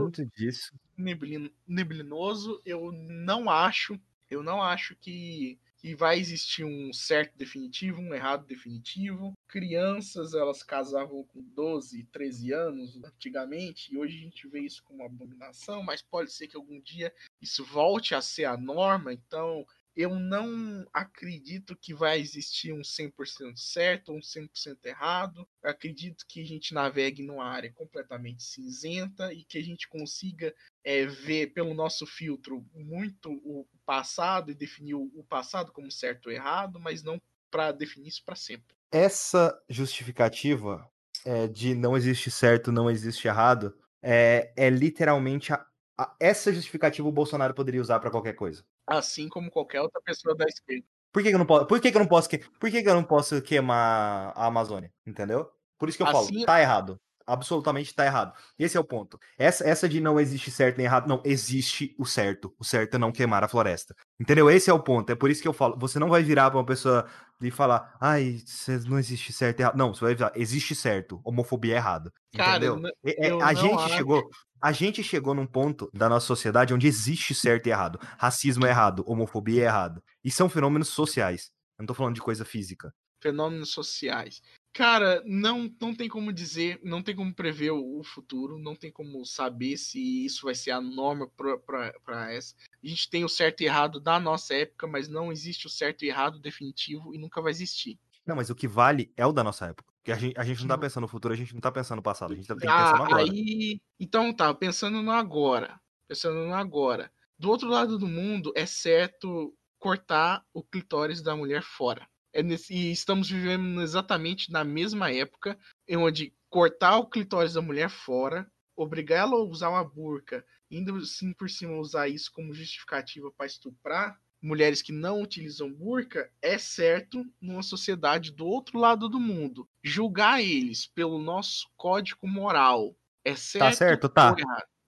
muito disso. neblin- neblinoso. Eu não acho, eu não acho que, que vai existir um certo definitivo, um errado definitivo. Crianças, elas casavam com 12, 13 anos antigamente, e hoje a gente vê isso como uma abominação, mas pode ser que algum dia isso volte a ser a norma, então eu não acredito que vai existir um 100% certo ou um 100% errado. Eu acredito que a gente navegue numa área completamente cinzenta e que a gente consiga é, ver pelo nosso filtro muito o passado e definir o passado como certo ou errado, mas não para definir isso para sempre. Essa justificativa é, de não existe certo, não existe errado, é, é literalmente a- a- essa justificativa o Bolsonaro poderia usar pra qualquer coisa. Assim como qualquer outra pessoa da esquerda. Por que, que eu não posso? Por que, que eu não posso? Por que, que eu não posso queimar a Amazônia? Entendeu? Por isso que eu Assim- falo, tá errado. Absolutamente tá errado. Esse é o ponto. Essa, essa de não existe certo nem errado, não, existe o certo. O certo é não queimar a floresta. Entendeu? Esse é o ponto. É por isso que eu falo, você não vai virar pra uma pessoa e falar, ai, não existe certo e errado. Não, você vai virar, existe certo, homofobia é errado. Entendeu? Cara, é, é, a gente acho... chegou, a gente chegou num ponto da nossa sociedade onde existe certo e errado. Racismo é errado, homofobia é errado. E são fenômenos sociais. Eu não tô falando de coisa física. Fenômenos sociais. Cara, não, não tem como dizer, não tem como prever o, futuro, não tem como saber se isso vai ser a norma para essa. A gente tem o certo e errado da nossa época, mas não existe o certo e errado definitivo e nunca vai existir. Não, mas o que vale é o da nossa época. Porque a gente, a gente não tá pensando no futuro, a gente não tá pensando no passado, a gente tá pensando ah, agora. Aí, então tá, pensando no agora. Pensando no agora. Do outro lado do mundo, é certo cortar o clitóris da mulher fora. É nesse, e estamos vivendo exatamente na mesma época, em onde cortar o clitóris da mulher fora, obrigar ela a usar uma burca, indo sim por cima usar isso como justificativa para estuprar mulheres que não utilizam burca, é certo numa sociedade do outro lado do mundo. Julgar eles pelo nosso código moral é certo? Tá certo, tá.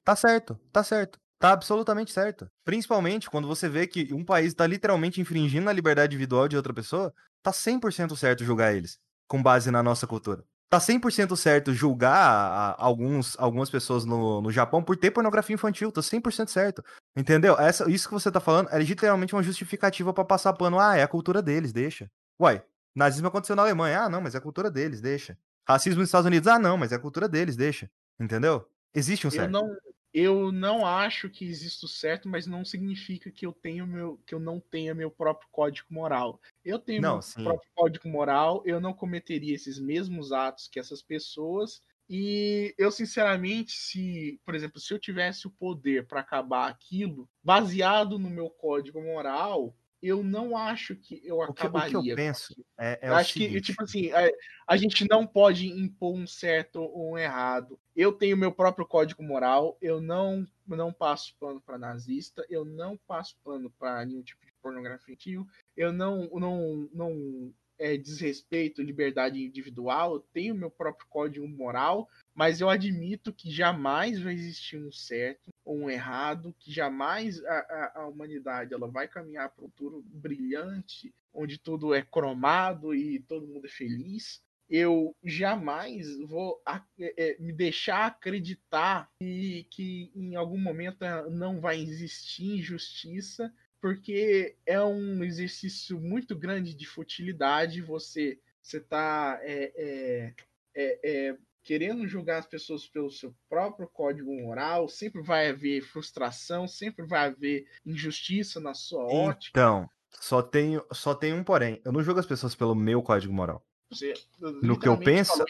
Tá certo, tá certo. Tá absolutamente certo. Principalmente quando você vê que um país está literalmente infringindo a liberdade individual de outra pessoa, tá 100% certo julgar eles, com base na nossa cultura. Tá 100% certo julgar alguns, algumas pessoas no, no Japão por ter pornografia infantil, tá 100% certo. Entendeu? Essa, isso que você tá falando é literalmente uma justificativa para passar pano. Ah, é a cultura deles, deixa. Uai, nazismo aconteceu na Alemanha. Ah, não, mas é a cultura deles, deixa. Racismo nos Estados Unidos. Ah, não, mas é a cultura deles, deixa. Entendeu? Existe um certo. Eu não, eu não acho que exista o certo, mas não significa que eu tenho meu, que eu não tenha meu próprio código moral. Eu tenho não, meu sim. próprio código moral, eu não cometeria esses mesmos atos que essas pessoas. E eu, sinceramente, se, por exemplo, se eu tivesse o poder para acabar aquilo, baseado no meu código moral, eu não acho que eu acabaria. O que, eu penso é, é eu acho seguinte. que, tipo assim, a, a, gente não pode impor um certo ou um errado. Eu tenho meu próprio código moral, eu não, não passo pano para nazista, eu não passo pano para nenhum tipo de pornografia infantil, eu não, não, não é, desrespeito liberdade individual, eu tenho meu próprio código moral, mas eu admito que jamais vai existir um certo ou um errado, que jamais a, a, a humanidade ela vai caminhar para um futuro brilhante, onde tudo é cromado e todo mundo é feliz. Eu jamais vou a, é, me deixar acreditar que, que em algum momento não vai existir injustiça, porque é um exercício muito grande de futilidade. Você você está é, é, é, é querendo julgar as pessoas pelo seu próprio código moral, sempre vai haver frustração, sempre vai haver injustiça na sua ótica. Então, só tem, só tem um porém. Eu não julgo as pessoas pelo meu código moral. Você, no que eu penso,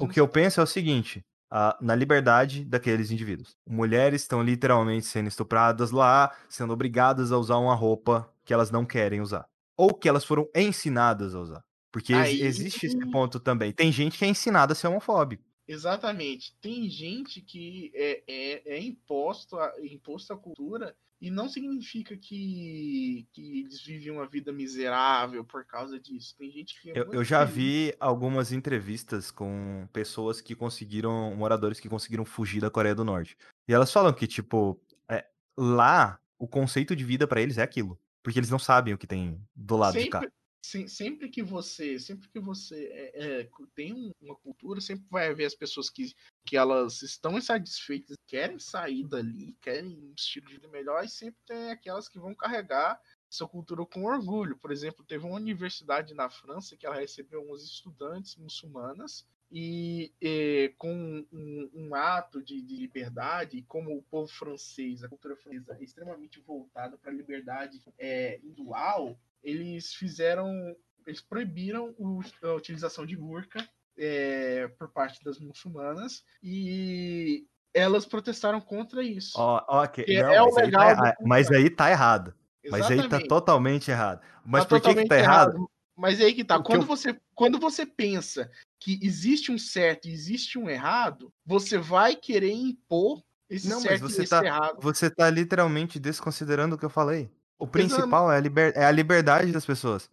o que eu penso é o seguinte: uh, na liberdade daqueles indivíduos. Mulheres estão literalmente sendo estupradas lá, sendo obrigadas a usar uma roupa que elas não querem usar. Ou que elas foram ensinadas a usar. Porque Aí... existe esse ponto também. Tem gente que é ensinada a ser homofóbico. Exatamente. Tem gente que é, é, é imposto, a, imposto a cultura e não significa que, que eles vivem uma vida miserável por causa disso. Tem gente que. Eu, eu, já vi algumas entrevistas com pessoas que conseguiram, moradores que conseguiram fugir da Coreia do Norte. E elas falam que, tipo, é, lá o conceito de vida para eles é aquilo. Porque eles não sabem o que tem do lado sempre, de cá sempre que você sempre que você é, é, tem uma cultura sempre vai haver as pessoas que, que elas estão insatisfeitas querem sair dali querem um estilo de vida melhor e sempre tem aquelas que vão carregar sua cultura com orgulho. Por exemplo teve uma universidade na França que ela recebeu uns estudantes muçulmanas e, e com um, um ato de, de, liberdade, como o povo francês, a cultura francesa é extremamente voltada para a liberdade é, individual, eles fizeram, eles proibiram a utilização de burca é, por parte das muçulmanas e elas protestaram contra isso. Oh, ok, Não, é mas, aí tá, mas, aí tá, errado. Exatamente. Mas aí tá totalmente errado. Mas tá por que, que tá errado? errado? Mas aí que tá. quando, eu... você, quando você pensa que existe um certo e existe um errado, você vai querer impor esse não, certo mas você e tá, errado. Você tá literalmente desconsiderando o que eu falei. O principal é a, liber... é a liberdade das pessoas.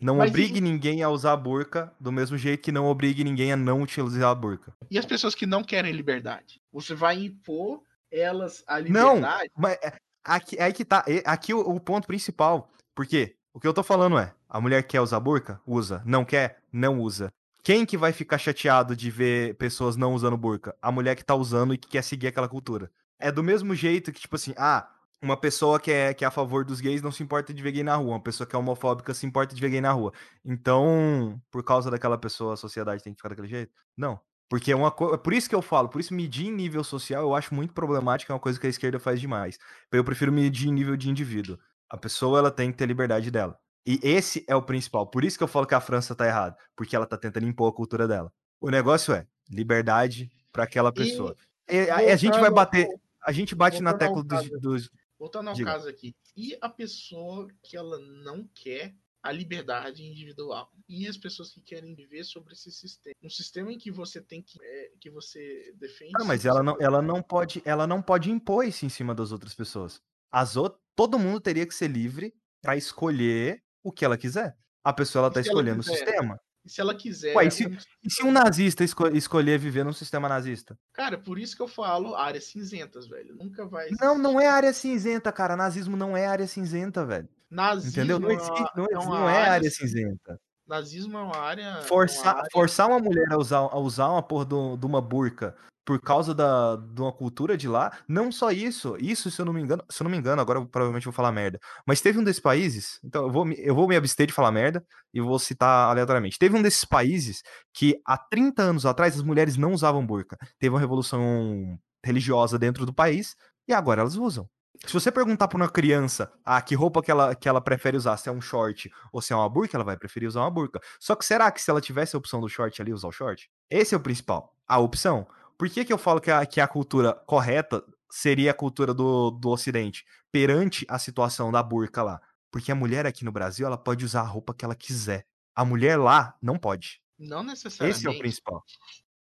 Não Mas obrigue e- ninguém a usar a burca, do mesmo jeito que não obrigue ninguém a não utilizar a burca. E as pessoas que não querem liberdade? Você vai impor elas a Não. liberdade? Mas é, aqui, é aí que tá. é- Aqui o, o ponto principal. Porque o que eu tô falando é: a mulher quer usar burca? Usa. Não quer? Não usa. Quem que vai ficar chateado de ver pessoas não usando burca? A mulher que tá usando e que quer seguir aquela cultura. É do mesmo jeito que, tipo assim, ah, uma pessoa que é, que é a favor dos gays não se importa de ver gay na rua. Uma pessoa que é homofóbica se importa de ver gay na rua. Então, por causa daquela pessoa, a sociedade tem que ficar daquele jeito? Não. Porque é uma coisa. Por isso que eu falo, por isso medir em nível social eu acho muito problemático, é uma coisa que a esquerda faz demais. Eu prefiro medir em nível de indivíduo. A pessoa ela tem que ter liberdade dela. E esse é o principal. Por isso que eu falo que a França tá errada, porque ela tá tentando impor a cultura dela. O negócio é liberdade para aquela pessoa. E, a, a gente vai bater, a gente bate na tecla dos, dos Voltando ao Diga. caso aqui. E a pessoa que ela não quer a liberdade individual? E as pessoas que querem viver sobre esse sistema? Um sistema em que você tem que. é, que você defende. Ah, mas ela não, ela não pode, ela não pode impor isso em cima das outras pessoas. As out- todo mundo teria que ser livre para escolher o que ela quiser. A pessoa ela E tá ela escolhendo o sistema. E se ela quiser. Ué, e se- um- E se um nazista esco- escolher viver num sistema nazista? Cara, por isso que eu falo áreas cinzentas, velho. Nunca vai. Não, não é área cinzenta, cara. Nazismo não é área cinzenta, velho. Nazismo Entendeu? Não, é existe, não, é não é área área- cinzenta. Nazismo é uma área. é uma Forçar, área- forçar uma mulher a usar, a usar uma porra de uma burca por causa da, de uma cultura de lá, não só isso, isso se eu não me engano, se eu não me engano, agora eu provavelmente vou falar merda, mas teve um desses países, então eu vou, eu vou me abster de falar merda e vou citar aleatoriamente. Teve um desses países que há 30 anos atrás as mulheres não usavam burca. Teve uma revolução religiosa dentro do país e agora elas usam. Se você perguntar para uma criança ah, que roupa que ela, que ela prefere usar, se é um short ou se é uma burca, ela vai preferir usar uma burca. Só que será que se ela tivesse a opção do short ali, usar o short? Esse é o principal, a opção. Por que, que eu falo que a, que a cultura correta seria a cultura do, do Ocidente perante a situação da burca lá? Porque a mulher aqui no Brasil, ela pode usar a roupa que ela quiser. A mulher lá não pode. Não necessariamente. Esse é o principal.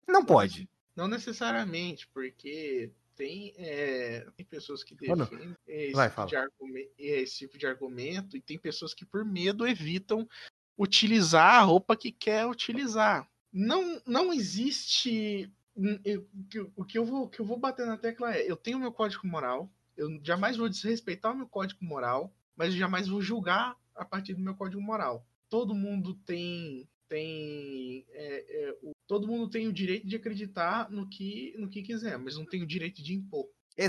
Não pode. Não necessariamente, porque tem, é, tem pessoas que Mano, defendem esse, vai, tipo argumento, esse tipo de argumento e tem pessoas que, por medo, evitam utilizar a roupa que quer utilizar. Não, não existe. O que eu- o vou, o que eu vou bater na tecla é: eu tenho meu código moral, eu jamais vou desrespeitar o meu código moral, mas jamais vou julgar a partir do meu código moral. Todo mundo tem tem é, é, o- todo mundo tem o direito de acreditar no que no que quiser, mas não tem o direito de impor. É,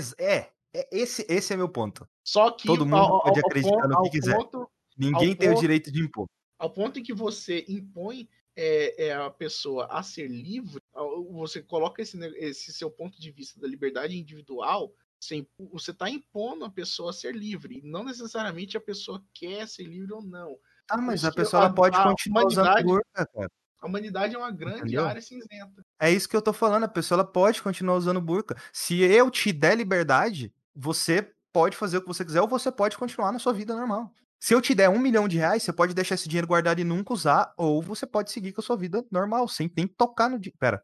é esse, esse é meu ponto. Só que Todo mundo ao- pode ao- ao acreditar ponto- no que ao quiser. ponto- Ninguém Ao tem o ponto- direito de impor. ao ponto em que você impõe é, é, a pessoa a ser livre, você coloca esse, esse seu ponto de vista da liberdade individual, você, está impondo a pessoa a ser livre. Não necessariamente a pessoa quer ser livre ou não. Ah, mas isso a pessoa a- pode a continuar usando humanidade- burca, cara. A humanidade é uma grande Entendeu? área cinzenta. É isso que eu tô falando, a pessoa pode continuar usando burca. Se eu te der liberdade, você pode fazer o que você quiser ou você pode continuar na sua vida normal. Se eu te der um milhão de reais, você pode deixar esse dinheiro guardado e nunca usar, ou você pode seguir com a sua vida normal, sem nem tocar no dinheiro. Pera.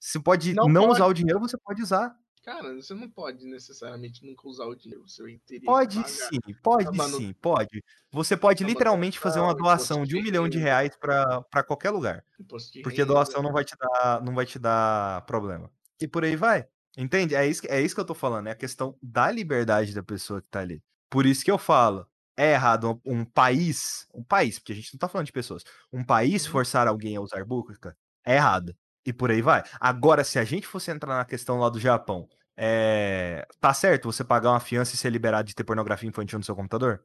Você pode Não não, pode. usar o dinheiro, você pode usar. Cara, você não pode necessariamente nunca usar o dinheiro. Você teria que Pode pagar sim, pode a manu- sim, pode. Você pode a literalmente fazer uma doação de um milhão de reais para qualquer lugar. Porque renda. doação não vai te dar, não vai te dar problema. E por aí vai. Entende? É isso, é isso que eu tô falando. É a questão da liberdade da pessoa que tá ali. Por isso que eu falo. É errado um, um país, um país, porque a gente não tá falando de pessoas, um país Uhum. forçar alguém a usar burca é errado. E por aí vai. Agora, se a gente fosse entrar na questão lá do Japão, é... tá certo você pagar uma fiança e ser liberado de ter pornografia infantil no seu computador?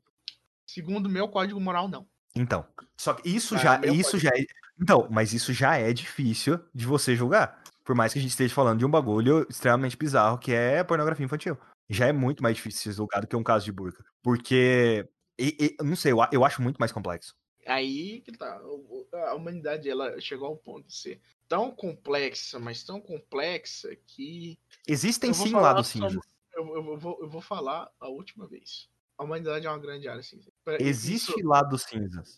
Segundo o meu código moral, não. Então, só que isso Ah, já, isso já é, então, mas isso já é difícil de você julgar. Por mais que a gente esteja falando de um bagulho extremamente bizarro que é pornografia infantil. Já é muito mais difícil ser julgado que um caso de burca. Porque, e- e- não sei, eu, a- eu acho muito mais complexo. Aí que tá. A humanidade ela chegou ao ponto de ser tão complexa, mas tão complexa que. Existem sim lados cinzas. Eu, eu- vou, eu vou falar a última vez. A humanidade é uma grande área cinza. Existe isso- lados cinzas.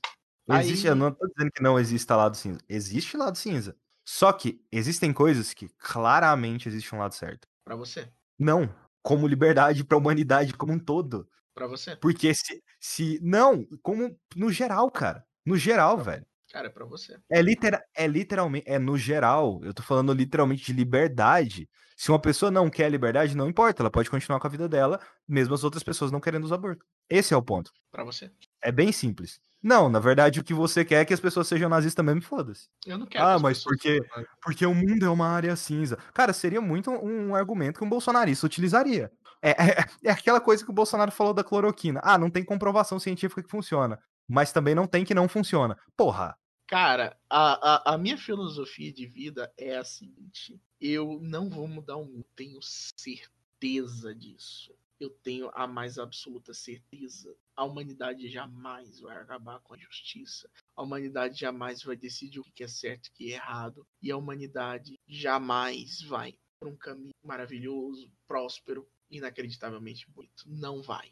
Aí- Existe, eu não tô dizendo que não exista lado cinza. Existe lado cinza. Só que existem coisas que claramente existe um lado certo. Pra você. Não, como liberdade pra humanidade como um todo. Pra você. Porque se, se. Não, como no geral, cara. No geral, velho. Cara, é pra você. É, litera é literalmente, é no geral, eu tô falando literalmente de liberdade. Se uma pessoa não quer liberdade, não importa, ela pode continuar com a vida dela, mesmo as outras pessoas não querendo usar aborto. Esse é o ponto. Pra você. É bem simples. Não, na verdade, o que você quer é que as pessoas sejam nazistas mesmo, foda-se. Eu não quero. Ah, que as mas porque-. Porque o mundo é uma área cinza. Cara, seria muito um, um argumento que um bolsonarista utilizaria. É, é, é aquela coisa que o Bolsonaro falou da cloroquina. Ah, não tem comprovação científica que funciona. Mas também não tem que não funciona. Porra. Cara, a, a, a minha filosofia de vida é a seguinte: eu não vou mudar o mundo, tenho certeza disso. Eu tenho a mais absoluta certeza. A humanidade jamais vai acabar com a justiça. A humanidade jamais vai decidir o que é certo e o que é errado. E a humanidade jamais vai para um caminho maravilhoso, próspero, inacreditavelmente bonito. Não vai.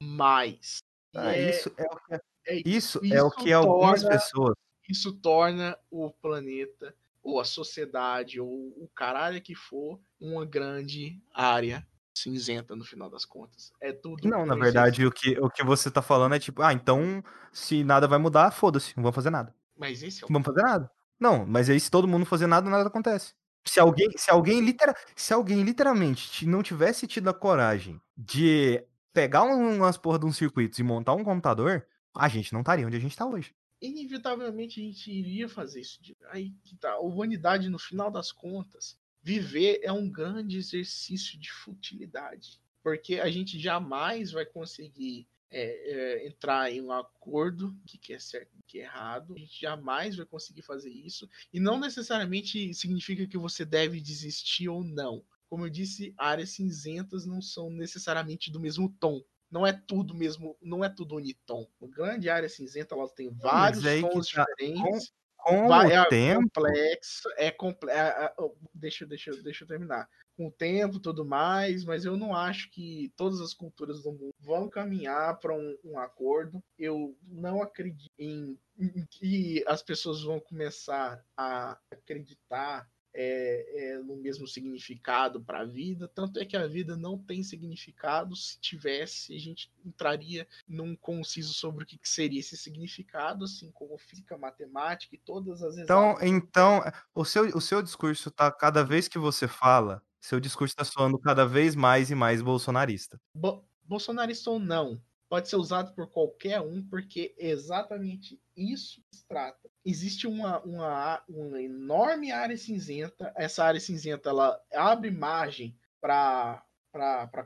Jamais. Ah, é- isso é o que, é isso é isso o que algumas torna- pessoas. isso torna o planeta, ou a sociedade, ou o caralho que for, uma grande área cinzenta no final das contas. É tudo. Não, na verdade, o que, o que você tá falando é tipo, ah, então se nada vai mudar, foda-se, não vamos fazer nada. Mas esse é o Não vamos fazer nada. Não, mas aí se todo mundo fazer nada, nada acontece. Se alguém, se alguém, litera, se alguém literalmente não tivesse tido a coragem de pegar um- umas porra de uns circuitos e montar um computador, a gente não estaria onde a gente tá hoje. inevitavelmente a gente iria fazer isso. Aí que tá. A humanidade, no final das contas, viver é um grande exercício de futilidade. Porque a gente jamais vai conseguir é, é, entrar em um acordo do que, que é certo e que é errado. A gente jamais vai conseguir fazer isso. E não necessariamente significa que você deve desistir ou não. Como eu disse, áreas cinzentas não são necessariamente do mesmo tom não é tudo mesmo, não é tudo unitom. O grande área cinzenta ela tem vários tons tá. diferentes. Com vai- o é tempo, complexo, é complexo. Deixa, deixa, deixa eu terminar. Com o tempo, tudo mais, mas eu não acho que todas as culturas do mundo vão caminhar para um, um acordo. Eu não acredito em, em que as pessoas vão começar a acreditar é, é, no mesmo significado para a vida. Tanto é que a vida não tem significado. Se tivesse, a gente entraria num conciso sobre o que que seria esse significado, assim como física, matemática e todas as então, exatas. então o, seu, o seu discurso tá, cada vez que você fala, seu discurso tá soando cada vez mais e mais bolsonarista. Bo- bolsonarista ou não, pode ser usado por qualquer um, porque exatamente isso se trata. Existe uma, uma, uma enorme área cinzenta. Essa área cinzenta ela abre margem para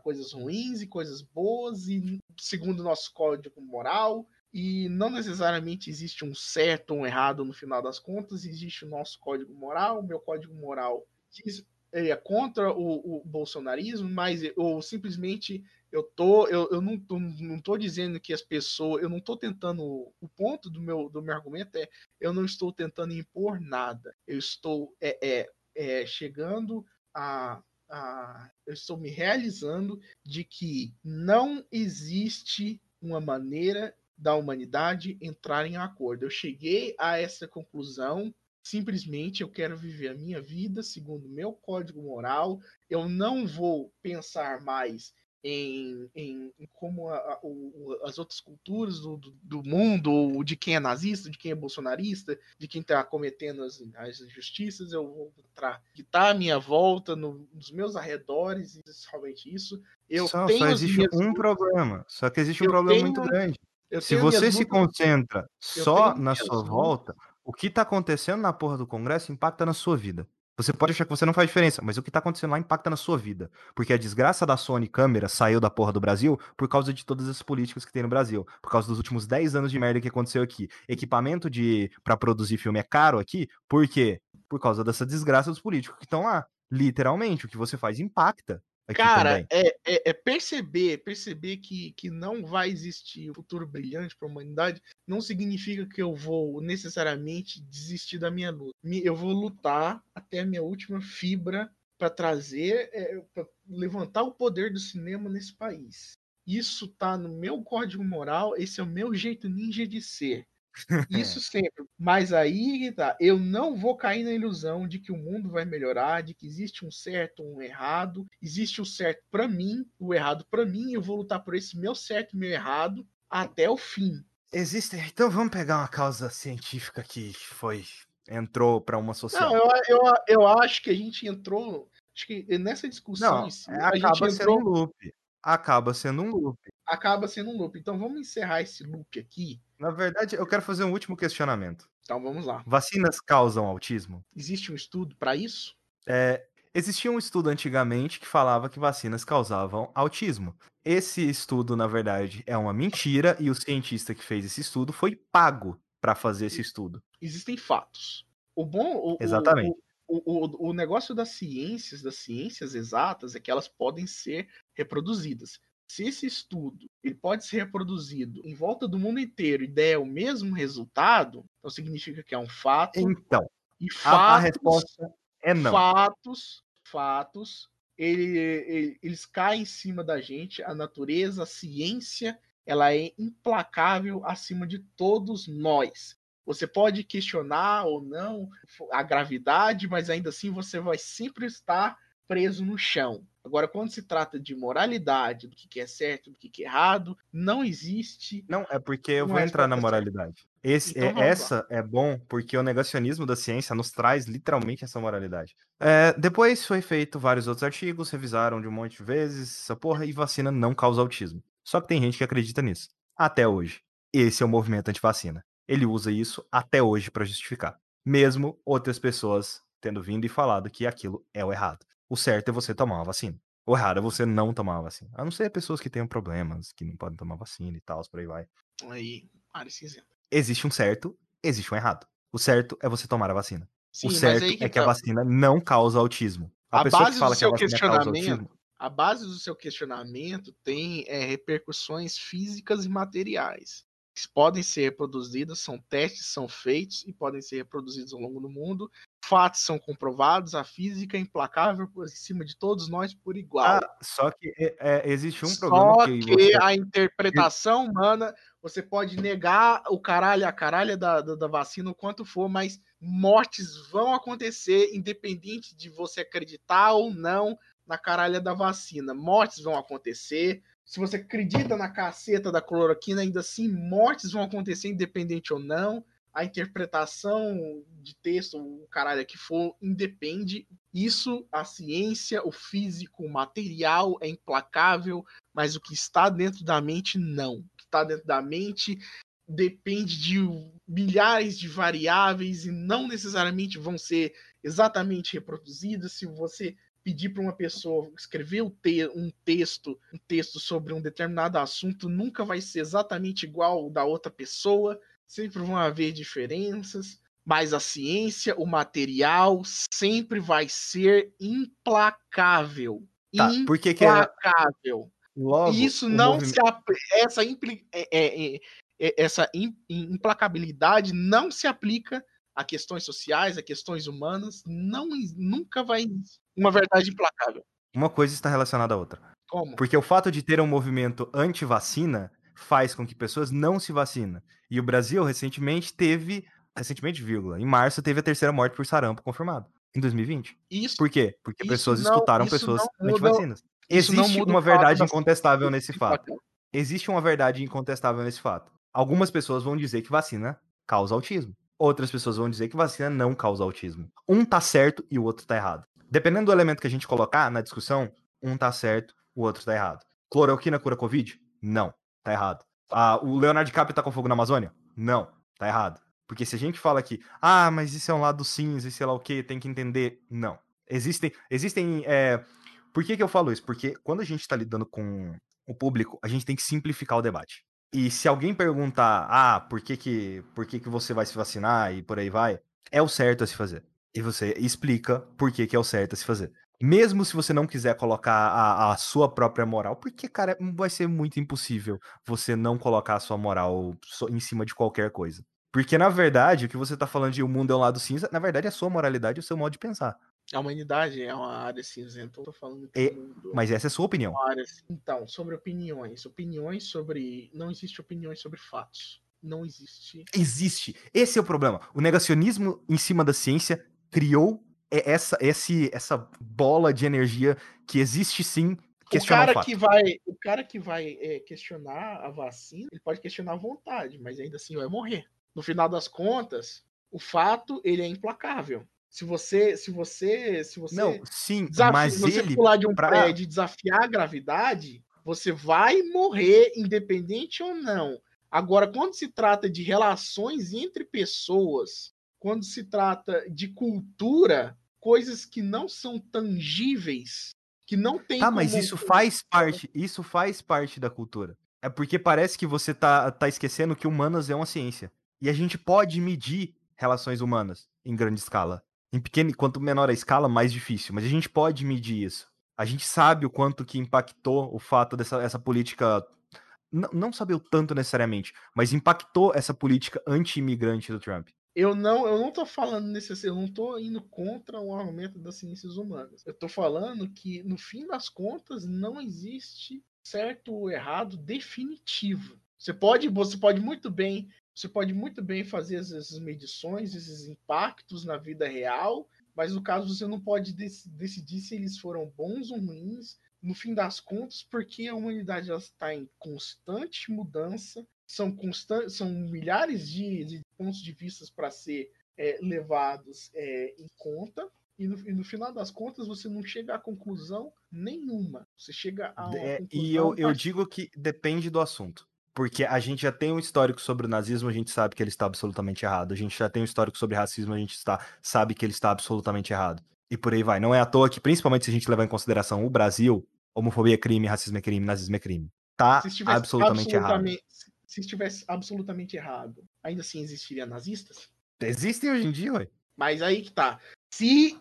coisas ruins e coisas boas, e segundo o nosso código moral. E não necessariamente existe um certo ou um errado no final das contas, existe o nosso código moral. O meu código moral diz, é contra o, o bolsonarismo, mas ou simplesmente eu tô eu, eu não, tô, não tô dizendo que as pessoas eu não tô tentando o ponto do meu do meu argumento é eu não estou tentando impor nada. Eu estou é, é, é chegando a, a eu estou me realizando de que não existe uma maneira da humanidade entrar em acordo. Eu cheguei a essa conclusão simplesmente eu quero viver a minha vida segundo o meu código moral eu não vou pensar mais em, em, em como a, a, o, as outras culturas do, do, do, mundo, ou de quem é nazista, de quem é bolsonarista, de quem está cometendo as, as injustiças, eu vou entrar, que está à minha volta, no, nos meus arredores, e somente isso. Eu só, tenho só existe minhas... um problema, só que existe um eu problema tenho, muito grande. Se você se concentra só na sua volta, o que está acontecendo na porra do Congresso impacta na sua vida. Você pode achar que você não faz diferença, mas o que tá acontecendo lá impacta na sua vida. Porque a desgraça da Sony câmera saiu da porra do Brasil por causa de todas as políticas que tem no Brasil. Por causa dos últimos 10 anos de merda que aconteceu aqui. Equipamento de para produzir filme é caro aqui, por quê? Por causa dessa desgraça dos políticos que estão lá. Literalmente, o que você faz impacta. Cara, é, é, é, perceber, perceber que, que não vai existir um futuro brilhante para a humanidade não significa que eu vou necessariamente desistir da minha luta. Eu vou lutar até a minha última fibra para trazer, é, para levantar o poder do cinema nesse país. Isso tá no meu código moral, esse é o meu jeito ninja de ser. Isso sempre. Mas aí tá. Eu não vou cair na ilusão de que o mundo vai melhorar, de que existe um certo, um errado. Existe o certo para mim, o errado para mim. Eu vou lutar por esse meu certo e meu errado até o fim. Existem. Então vamos pegar uma causa científica que foi. entrou para uma social. Não, eu, eu, eu acho que a gente entrou. Acho que nessa discussão Não, si, é, a gente acaba sendo entrou. um loop. Acaba sendo um loop. Acaba sendo um loop. Então vamos encerrar esse loop aqui. Na verdade, eu quero fazer um último questionamento. Então vamos lá. Vacinas causam autismo? Existe um estudo para isso? É, existia um estudo antigamente que falava que vacinas causavam autismo. Esse estudo, na verdade, é uma mentira e o cientista que fez esse estudo foi pago para fazer esse estudo. Existem fatos. O bom. O, o- Exatamente. O, o, o negócio das ciências, das ciências exatas, é que elas podem ser reproduzidas. Se esse estudo ele pode ser reproduzido em volta do mundo inteiro e der o mesmo resultado, então significa que é um fato. Então, E a, fatos, a resposta é não. fatos, fatos, ele- ele- eles caem em cima da gente. A natureza, a ciência, ela é implacável acima de todos nós. Você pode questionar ou não a gravidade, mas ainda assim você vai sempre estar preso no chão. Agora, quando se trata de moralidade, do que é certo, do que é errado, não existe. Não, é porque eu vou entrar na moralidade. Esse, Então é- vamos lá. essa é bom porque o negacionismo da ciência nos traz literalmente essa moralidade. É, depois foi feito vários outros artigos, revisaram de um monte de vezes essa porra e vacina não causa autismo. Só que tem gente que acredita nisso. Até hoje. Esse é o movimento antivacina. Ele usa isso até hoje para justificar. Mesmo outras pessoas tendo vindo e falado que aquilo é o errado. O certo é você tomar uma vacina. O errado é você não tomar uma vacina. A não ser pessoas que tenham problemas, que não podem tomar vacina e tal, por aí vai. Aí, área cinzenta. Existe um certo, existe um errado. O certo é você tomar a vacina. Sim, o certo que é que a tá. vacina não causa autismo. A, A pessoa base que do fala que a seu vacina causa questionamento- autismo, A base do seu questionamento tem é, repercussões físicas e materiais. Que podem ser reproduzidas, são testes, são feitos e podem ser reproduzidos ao longo do mundo. Fatos são comprovados, a física é implacável por cima de todos nós por igual. Ah, só que é, é, existe um problema Só que, que você- a interpretação humana, você pode negar o caralho, a caralha da, da, da vacina, o quanto for, mas mortes vão acontecer, independente de você acreditar ou não na caralha da vacina. Mortes vão acontecer. Se você acredita na caceta da cloroquina, ainda assim, mortes vão acontecer, independente ou não. A interpretação de texto, o caralho que for, independe. Isso, a ciência, o físico, o material é implacável, mas o que está dentro da mente, não. O que está dentro da mente depende de milhares de variáveis e não necessariamente vão ser exatamente reproduzidas. Se você pedir para uma pessoa escrever um, te texto, um texto sobre um determinado assunto, nunca vai ser exatamente igual ao da outra pessoa. Sempre vão haver diferenças, mas a ciência, o material, sempre vai ser implacável. Tá, por que que é- implacável. logo, isso não movimento- se apl- essa impli- é- é- é- é- essa im- implacabilidade não se aplica a questões sociais, a questões humanas, não nunca vai uma verdade implacável. uma coisa está relacionada à outra. Como? Porque o fato de ter um movimento anti-vacina faz com que pessoas não se vacinem. E o Brasil recentemente teve, recentemente, vírgula, em março teve a terceira morte por sarampo confirmada, em 2020. Isso Por quê? Porque pessoas não- escutaram pessoas anti-vacinas. isso não Existe uma verdade da- incontestável nesse fato. Existe uma verdade incontestável nesse fato. Algumas pessoas vão dizer que vacina causa autismo. Outras pessoas vão dizer que vacina não causa autismo. Um tá certo e o outro tá errado. Dependendo do elemento que a gente colocar na discussão, um tá certo, o outro tá errado. Cloroquina cura Covid? Não, tá errado. Ah, o Leonardo DiCaprio tá com fogo na Amazônia? Não, tá errado. Porque se a gente fala que, ah, mas isso é um lado cinza e sei lá o que, tem que entender. Não. Existem. Existem. é, Por que, que eu falo isso? Porque quando a gente tá lidando com o público, a gente tem que simplificar o debate. E se alguém perguntar, ah, por que que, por que que você vai se vacinar e por aí vai, é o certo a se fazer. E você explica por que que é o certo a se fazer. Mesmo se você não quiser colocar a, a sua própria moral, porque, cara, vai ser muito impossível você não colocar a sua moral em cima de qualquer coisa. Porque, na verdade, o que você tá falando de o mundo é um lado cinza, na verdade é a sua moralidade e o seu modo de pensar. A humanidade é uma área cinzenta, eu tô falando do É, mundo. Mas essa é a sua opinião. Então, sobre opiniões. Opiniões sobre. Não existe opiniões sobre fatos. Não existe. Existe. Esse é o problema. O negacionismo em cima da ciência criou e- essa, esse, essa bola de energia que existe sim, o cara fato. que vai, o cara que vai é, questionar a vacina, ele pode questionar à vontade, mas ainda assim vai morrer. No final das contas, o fato ele é implacável. Se você, se você, se você Não, sim, desafi- mas se você ele. pular de um pra- prédio e desafiar a gravidade, você vai morrer independente ou não. Agora, quando se trata de relações entre pessoas, quando se trata de cultura, coisas que não são tangíveis, que não tem Tá, mas isso faz parte, isso faz parte da cultura. É porque parece que você tá, tá esquecendo que humanas é uma ciência. E a gente pode medir relações humanas em grande escala. Em pequeno, quanto menor a escala, mais difícil. Mas a gente pode medir isso. A gente sabe o quanto que impactou o fato dessa essa política. Não, não sabe o tanto necessariamente, mas impactou essa política anti-imigrante do Trump. Eu não, eu não tô falando nesse, eu não tô indo contra o argumento das ciências humanas. Eu tô falando que no fim das contas não existe certo ou errado definitivo. Você pode, você pode muito bem, você pode muito bem fazer essas medições, esses impactos na vida real, mas no caso você não pode dec- decidir se eles foram bons ou ruins no fim das contas, porque a humanidade está em constante mudança, são, são milhares de, de pontos de vista para ser é, levados é, em conta, e no, e no final das contas você não chega a conclusão nenhuma. Você chega a É, e eu, eu digo que depende do assunto. Porque a gente já tem um histórico sobre o nazismo, a gente sabe que ele está absolutamente errado. A gente já tem um histórico sobre racismo, a gente está, sabe que ele está absolutamente errado. E por aí vai. Não é à toa que, principalmente se a gente levar em consideração o Brasil, homofobia é crime, racismo é crime, nazismo é crime. Tá estivesse absolutamente errado. Se estivesse absolutamente errado, ainda assim existiria nazistas? Existem hoje em dia, ué. Mas aí que tá. Se,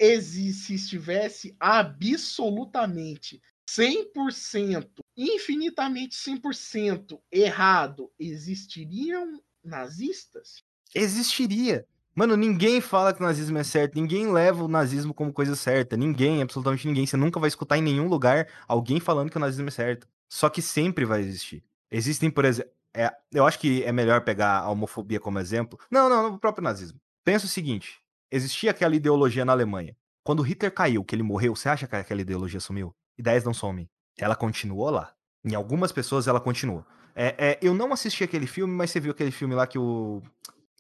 se estivesse absolutamente 100%, infinitamente 100% errado, existiriam nazistas? Existiria. Mano, ninguém fala que o nazismo é certo, ninguém leva o nazismo como coisa certa. Ninguém, absolutamente ninguém. Você nunca vai escutar em nenhum lugar alguém falando que o nazismo é certo. Só que sempre vai existir. Existem, por exemplo. É, eu acho que é melhor pegar a homofobia como exemplo. Não, não, o próprio nazismo. Pensa o seguinte: existia aquela ideologia na Alemanha. Quando Hitler caiu, que ele morreu, você acha que aquela ideologia sumiu? Ideias não somem. Ela continuou lá. Em algumas pessoas ela continua. É, é, eu não assisti aquele filme, mas você viu aquele filme lá que o.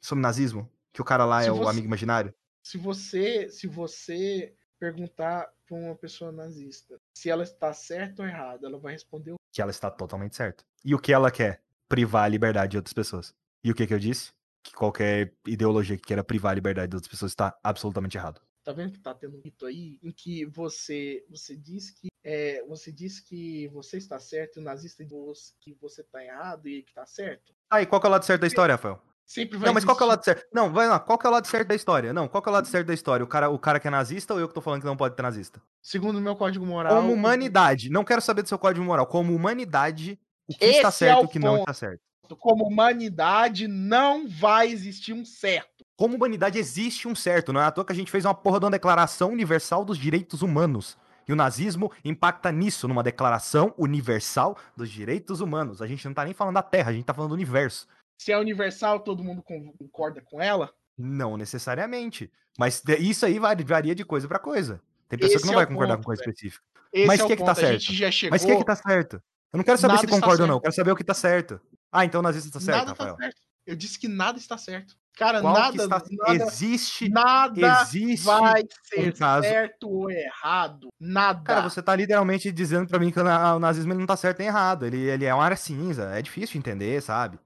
sobre nazismo? Que o cara lá Se é o você- amigo imaginário? Se você, se você perguntar para uma pessoa nazista se ela está certa ou errada, ela vai responder o Que ela está totalmente certa. E o que ela quer? Privar a liberdade de outras pessoas. E o que, que eu disse? Que qualquer ideologia que queira privar a liberdade de outras pessoas está absolutamente errado. Tá vendo que tá tendo um rito aí em que você você diz que é, você diz que você está certo e o nazista diz que você tá errado e que tá certo? Aí, qual que é o lado certo da história, Rafael? Sempre vai Não, mas qual que é o lado certo? Não, vai lá, qual que é o lado certo da história? Não, qual que é o lado certo da história? O cara, o cara que é nazista ou eu que tô falando que não pode ter nazista? Segundo o meu código moral, Como humanidade, não quero saber do seu código moral. Como humanidade, o que Esse está é certo e o o que não está certo. como humanidade não vai existir um certo. Como humanidade existe um certo, não é à toa que a gente fez uma porra de uma declaração universal dos direitos humanos. E o nazismo impacta nisso, numa declaração universal dos direitos humanos. A gente não tá nem falando da Terra, a gente tá falando do universo. Se é universal, todo mundo con- concorda com ela? Não necessariamente. Mas isso aí vari- varia de coisa pra coisa. Tem pessoa Esse que não é vai concordar ponto, com coisa velho. específica. Esse Mas é que o que tá ponto. A certo? gente já chegou. Mas o que é que tá certo? Eu não quero saber Nada se concorda ou não, eu quero saber o que tá certo. Ah, então o nazista tá certo, nada Rafael. tá certo. Eu disse que nada está certo. Cara, Qual nada, está... nada, Existe, nada existe vai ser caso- certo ou errado. Nada. Cara, você tá literalmente dizendo pra mim que o na- o nazismo ele não tá certo nem errado. Ele, ele é uma área cinza. É difícil de entender, sabe?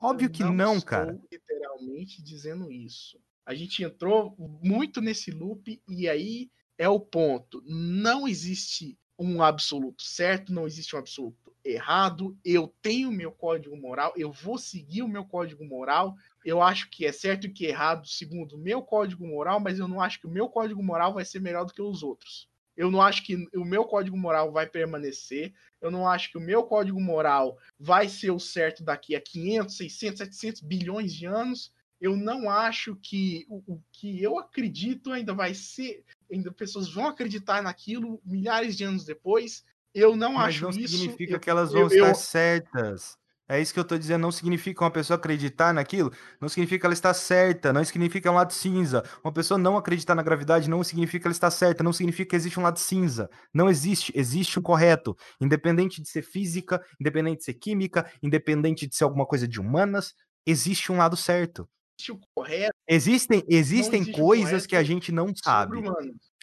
Óbvio Eu que não, estou cara. literalmente dizendo isso. A gente entrou muito nesse loop e aí é o ponto. Não existe um absoluto certo, não existe um absoluto errado. Eu tenho meu código moral, eu vou seguir o meu código moral. Eu acho que é certo e que é errado segundo o meu código moral, mas eu não acho que o meu código moral vai ser melhor do que os outros. Eu não acho que o meu código moral vai permanecer. Eu não acho que o meu código moral vai ser o certo daqui a 500, 600, 700 bilhões de anos. Eu não acho que o, o que eu acredito ainda vai ser, ainda pessoas vão acreditar naquilo milhares de anos depois. Eu não Mas acho não isso. significa eu- que elas vão eu- estar eu- certas. É isso que eu tô dizendo. Não significa uma pessoa acreditar naquilo, não significa ela estar certa, não significa um lado cinza. Uma pessoa não acreditar na gravidade não significa ela estar certa, não significa que existe um lado cinza. Não existe. Existe um correto. Independente de ser física, independente de ser química, independente de ser alguma coisa de humanas, existe um lado certo. O correto. Existem, existem existe coisas que a gente não sabe.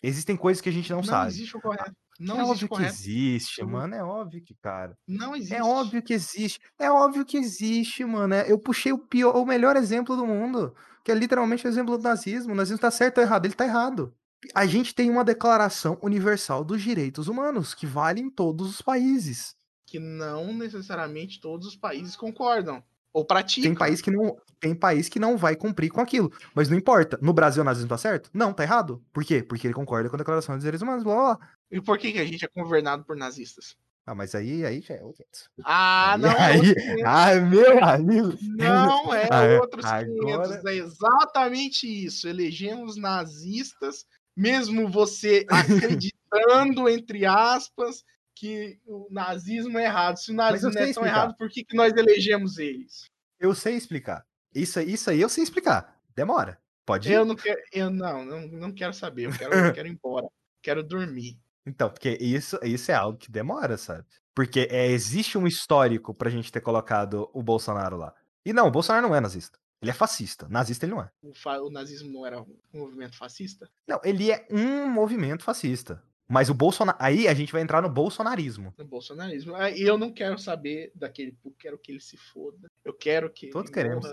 Existem coisas que a gente não, Não sabe. existe o correto. Não é existe óbvio correto. que existe, sobre- mano. É óbvio que, cara. Não existe. É óbvio que existe. É óbvio que existe, mano. É- Eu puxei o pior, o melhor exemplo do mundo, que é literalmente o exemplo do nazismo. O nazismo tá certo ou errado? Ele tá errado. A gente tem uma declaração universal dos direitos humanos, que vale em todos os países. Que não necessariamente todos os países concordam. Ou praticam. Tem país que não, tem país que não vai cumprir com aquilo. Mas não importa. No Brasil o nazismo tá certo? Não, tá errado. Por quê? Porque ele concorda com a declaração dos direitos humanos, blá blá blá. E por que, que a gente é governado por nazistas? Ah, mas aí, aí já é outro. Ah, não é aí, outros 500. ai, meu amigo. Não é Ah, outros 500. agora- É exatamente isso. Elegemos nazistas, mesmo você acreditando, entre aspas, que o nazismo é errado. Se o nazismo é tão errado, por que, que nós elegemos eles? Eu sei explicar. Isso, aí- isso aí eu sei explicar. Demora. Pode ir? Eu não quero. Eu não, não, não quero saber. Eu quero, eu quero ir embora. Quero dormir. Então, porque isso, isso é algo que demora, sabe? Porque é, existe um histórico pra gente ter colocado o Bolsonaro lá. E não, o Bolsonaro não é nazista. Ele é fascista. Nazista ele não é. O, o nazismo não era um movimento fascista? Não, ele é um movimento fascista. Mas o Bolsonaro. Aí a gente vai entrar no bolsonarismo. No bolsonarismo. Ah, E eu não quero saber daquele. Eu quero que ele se foda. Eu quero que. Todos queremos.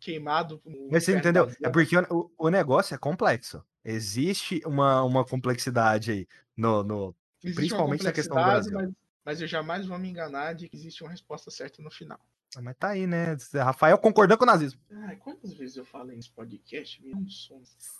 Queimado. Mas você entendeu? É porque o, o negócio é complexo. Existe uma, uma complexidade aí no, no, Existe principalmente na questão do Brasil. Mas, mas eu jamais vou me enganar de que existe uma resposta certa no final. Ah, Mas tá aí, né? Rafael concordando com o nazismo. Ai, quantas vezes eu falei nesse podcast?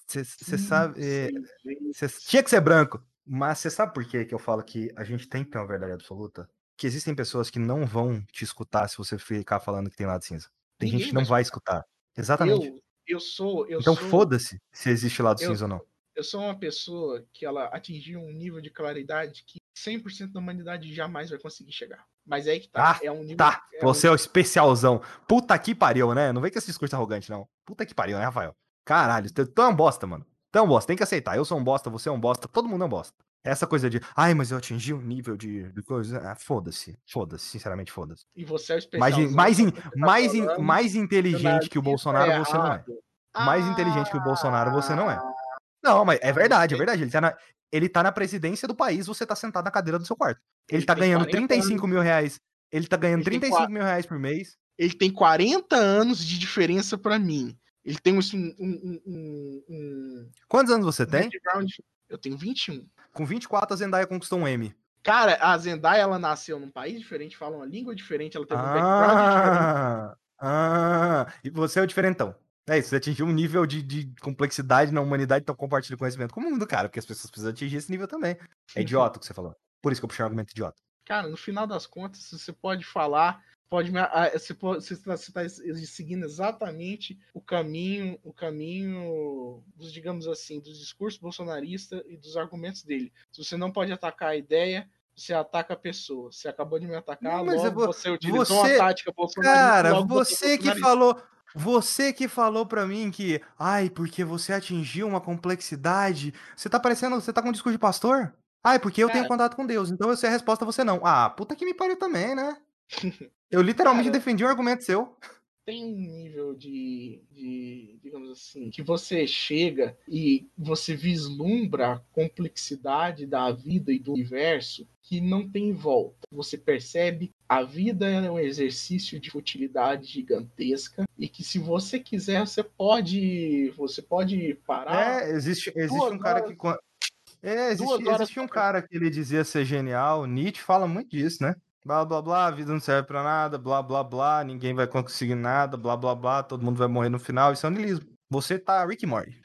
Você sabe. é, seis vezes. cê- tinha que ser branco. Mas você sabe por que que eu falo que a gente tem que ter uma verdade absoluta? Que existem pessoas que não vão te escutar se você ficar falando que tem lado cinza. Tem Ninguém gente que não vai escutar. Exatamente. Eu, eu sou. Eu então sou, foda-se se existe lado eu- cinza ou não. Eu sou uma pessoa que ela atingiu um nível de claridade que 100% da humanidade jamais vai conseguir chegar. Mas é aí que tá. Ah, é um nível. Tá, é um- você é o especialzão. Puta que pariu, né? Não vem com esse discurso arrogante, não. Puta que pariu, né, Rafael? Caralho, tu é um bosta, mano. Tu é bosta, tem que aceitar. Eu sou um bosta, você é um bosta, todo mundo é um bosta. Essa coisa de, ai, mas eu atingi um nível de, de coisa. Ah, foda-se, foda-se, sinceramente, foda-se. E você é o Mais, in- especialzão, mais, in- tá mais, in- mais inteligente que o nazismo Bolsonaro, é você não é. Mais inteligente que o Bolsonaro, você não é. Não, mas é Ah, verdade, é verdade. Ele tá, na, ele tá na presidência do país, você tá sentado na cadeira do seu quarto. Ele, Ele tá ganhando 40 35 mil reais. Ele tá ganhando Ele tem 35 qua- mil reais por mês. Ele tem 40 anos de diferença pra mim. Ele tem um, um, um, um, Quantos anos você tem? background. Eu tenho 21. Com 24, a Zendaya conquistou um M. Cara, a Zendaya, ela nasceu num país diferente, fala uma língua diferente, ela teve um background diferente. Ah, ah, e você é o diferentão. É isso, você atingiu um nível de, de complexidade na humanidade, então compartilha conhecimento com o mundo, cara, porque as pessoas precisam atingir esse nível também. É idiota o que você falou. Por isso que eu puxei um argumento idiota. Cara, no final das contas, você pode falar, pode me- ah, você está, você está seguindo exatamente o caminho, o caminho dos, digamos assim, dos discursos bolsonaristas e dos argumentos dele. Se você não pode atacar a ideia, você ataca a pessoa. Você acabou de me atacar, mas logo vou- você utilizou você- uma tática bolsonarista. Cara, você que bolsonarista. falou. Você que falou pra mim que, ai, porque você atingiu uma complexidade. Você tá parecendo. Você tá com um discurso de pastor? Ai, porque eu tenho Cara. contato com Deus, então eu sei a resposta, você não. Ah, puta que me pariu também, né? Eu literalmente Cara. defendi um argumento seu. tem um nível de, de, digamos assim, que você chega e você vislumbra a complexidade da vida e do universo que não tem volta. Você percebe a vida é um exercício de futilidade gigantesca e que se você quiser você pode você pode parar. É, existe, existe duas um cara que. É, existe, existe um cara que ele dizia ser genial. Nietzsche fala muito disso, né? Blá blá blá, a vida não serve pra nada, blá blá blá, ninguém vai conseguir nada, blá blá blá, todo mundo vai morrer no final. Isso é um niilismo. Você tá Rick Morty.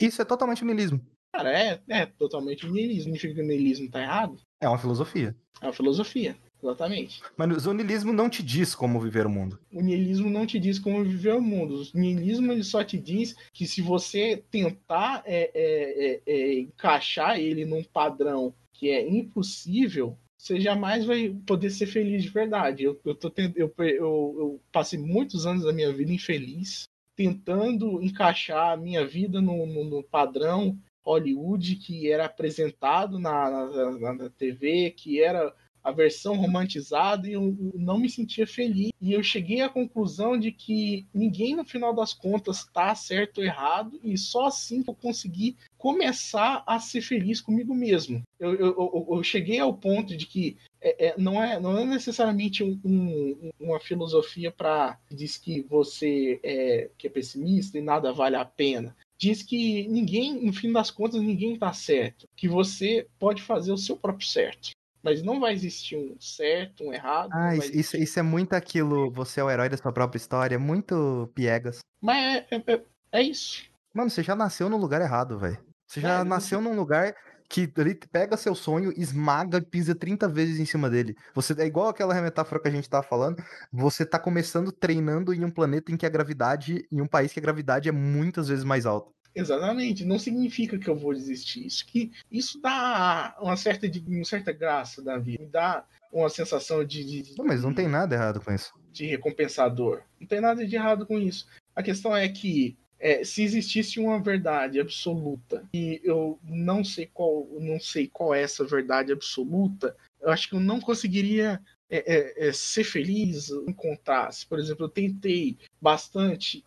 Isso é totalmente um niilismo. Cara, é, é totalmente niilismo. Significa que o niilismo tá errado? É uma filosofia. É uma filosofia, exatamente. Mas o niilismo não te diz como viver o mundo. o niilismo não te diz como viver o mundo. O niilismo ele só te diz que se você tentar é, é, é, é, encaixar ele num padrão que é impossível, você jamais vai poder ser feliz de verdade. Eu, eu, tô tent... eu, eu, eu passei muitos anos da minha vida infeliz, tentando encaixar a minha vida no, no, no padrão Hollywood que era apresentado na, na, na, TV, que era a versão romantizada e eu não me sentia feliz. E eu cheguei à conclusão de que ninguém, no final das contas, está certo ou errado, e só assim eu consegui começar a ser feliz comigo mesmo. Eu, eu, eu, cheguei ao ponto de que é, é, não, é, não é necessariamente um, um, uma filosofia para diz que você é, que é pessimista e nada vale a pena diz que ninguém, no fim das contas, ninguém está certo, que você pode fazer o seu próprio certo. Mas não vai existir um certo, um errado. Ah, isso, isso é muito aquilo, você é o herói da sua própria história, muito piegas. Mas é, é, é isso. Mano, você já nasceu no lugar errado, velho. Você já é, nasceu num lugar que ele pega seu sonho, esmaga e pisa 30 vezes em cima dele. Você é igual aquela metáfora que a gente tava falando. Você tá começando treinando em um planeta em que a gravidade, em um país que a gravidade é muitas vezes mais alta. Exatamente, não significa que eu vou desistir. Isso que isso dá uma certa, uma certa graça da vida, me dá uma sensação de, de, não, mas não tem nada errado com isso. De recompensador. Não tem nada de errado com isso. A questão é que é, se existisse uma verdade absoluta e eu não sei qual, não sei qual é essa verdade absoluta, eu acho que eu não conseguiria é, é, é ser feliz encontrar. Se, por exemplo, eu tentei bastante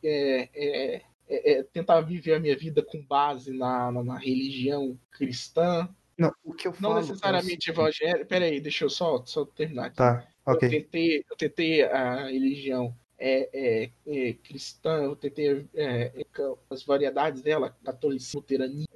é, é, tentar viver a minha vida com base na, na, na religião cristã. Não, o que eu não falo necessariamente é evangélico. Pera aí, deixa eu só, só terminar. Aqui. Tá, ok. Eu tentei, eu tentei a religião é, é, é, cristã, eu tentei é, é, as variedades dela, catolicismo, luterania.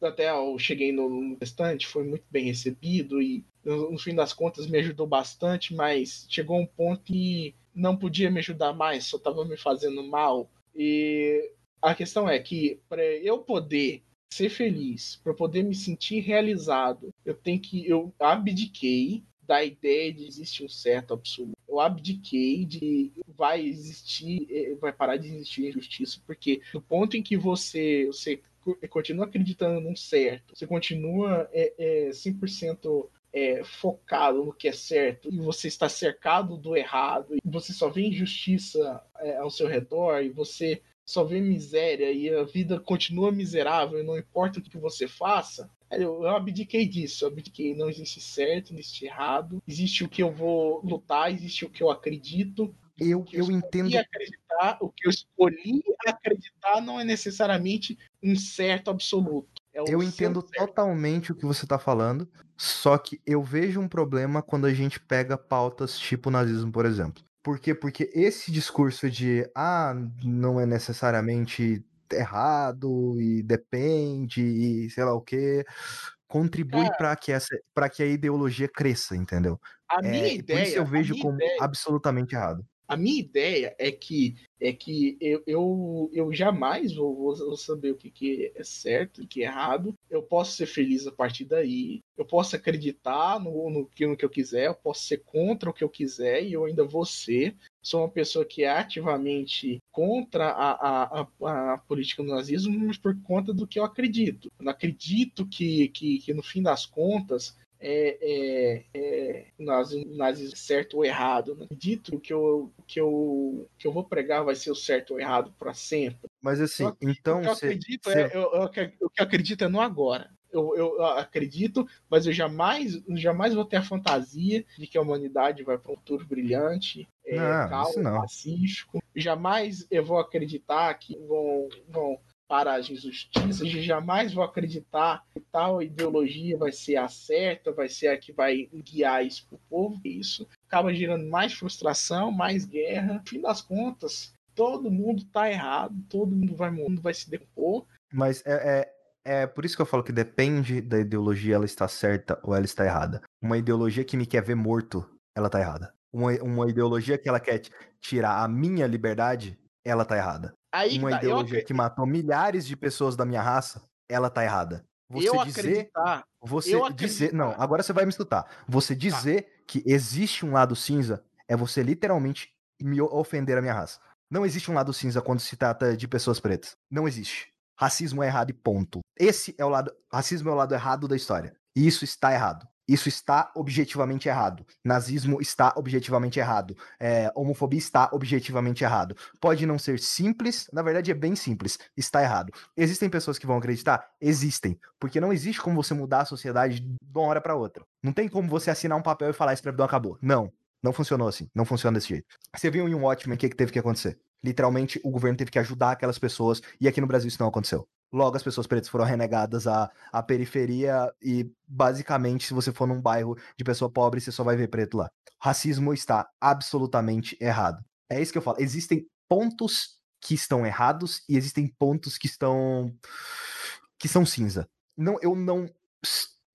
Até eu cheguei no, no restante, foi muito bem recebido e no, no, fim das contas me ajudou bastante, mas chegou um ponto que não podia me ajudar mais, só estava me fazendo mal. E a questão é que para eu poder ser feliz, para poder me sentir realizado, eu tenho que eu abdiquei da ideia de existir um certo absoluto. Eu abdiquei de vai existir, eh, vai parar de existir injustiça, porque no ponto em que você, você continua acreditando num certo, você continua é, é, 100% é, focado no que é certo e você está cercado do errado e você só vê injustiça é, ao seu redor e você só vê miséria e a vida continua miserável e não importa o que você faça, eu, eu abdiquei disso, eu abdiquei. Não existe certo, não existe errado. Existe o que eu vou lutar, existe o que eu acredito. Eu, eu, eu entendo. Acreditar, o que eu escolhi acreditar não é necessariamente um certo absoluto. É eu entendo certo. totalmente o que você está falando, só que eu vejo um problema quando a gente pega pautas tipo nazismo, por exemplo. Por quê? Porque esse discurso de ah, não é necessariamente errado e depende e sei lá o que contribui para que essa para que a ideologia cresça, entendeu? A é, minha ideia, por isso eu vejo como ideia, absolutamente errado. A minha ideia é que é que eu, eu, eu jamais vou, vou saber o que, que é certo e o que é errado. Eu posso ser feliz a partir daí. Eu posso acreditar no, no, que, no que eu quiser. Eu posso ser contra o que eu quiser e eu ainda vou ser. Sou uma pessoa que é ativamente contra a, a, a, política do nazismo, mas por conta do que eu acredito. Eu não acredito que, que, que no fim das contas, é, é, é nazismo certo ou errado. Né? Dito que eu, que, eu, que eu vou pregar vai ser o certo ou errado para sempre. Mas assim, eu, então. O que eu acredito, é, eu, eu, eu acredito é no agora. Eu, eu, acredito, mas eu jamais, jamais vou ter a fantasia de que a humanidade vai para um futuro brilhante, é, não, calmo, pacífico. Jamais eu vou acreditar que vão, vão para as injustiças, e jamais vou acreditar que tal ideologia vai ser a certa, vai ser a que vai guiar isso para o povo. Isso acaba gerando mais frustração, mais guerra. No fim das contas, todo mundo está errado, todo mundo vai, mundo vai se decompor. Mas é, é, é por isso que eu falo que depende da ideologia, ela está certa ou ela está errada. Uma ideologia que me quer ver morto, ela está errada. Uma, uma ideologia que ela quer tirar a minha liberdade, ela está errada. Aí uma tá, ideologia que matou milhares de pessoas da minha raça, ela tá errada. Você eu dizer, você eu dizer, não, agora você vai me escutar. Você tá. dizer tá. que existe um lado cinza é você literalmente me ofender a minha raça. Não existe um lado cinza quando se trata de pessoas pretas. Não existe. Racismo é errado e ponto. Esse é o lado, racismo é o lado errado da história. E isso está errado. Isso está objetivamente errado. Nazismo está objetivamente errado. É, homofobia está objetivamente errado. Pode não ser simples, na verdade é bem simples. Está errado. Existem pessoas que vão acreditar? Existem. Porque não existe como você mudar a sociedade de uma hora para outra. Não tem como você assinar um papel e falar escravidão acabou. Não. Não funcionou assim. Não funciona desse jeito. Você viu em um Watchmen o que, que teve que acontecer? Literalmente, o governo teve que ajudar aquelas pessoas, e aqui no Brasil isso não aconteceu. Logo, as pessoas pretas foram renegadas à, à periferia, e basicamente, se você for num bairro de pessoa pobre, você só vai ver preto lá. Racismo está absolutamente errado. É isso que eu falo. Existem pontos que estão errados e existem pontos que estão. que são cinza. Não, eu não.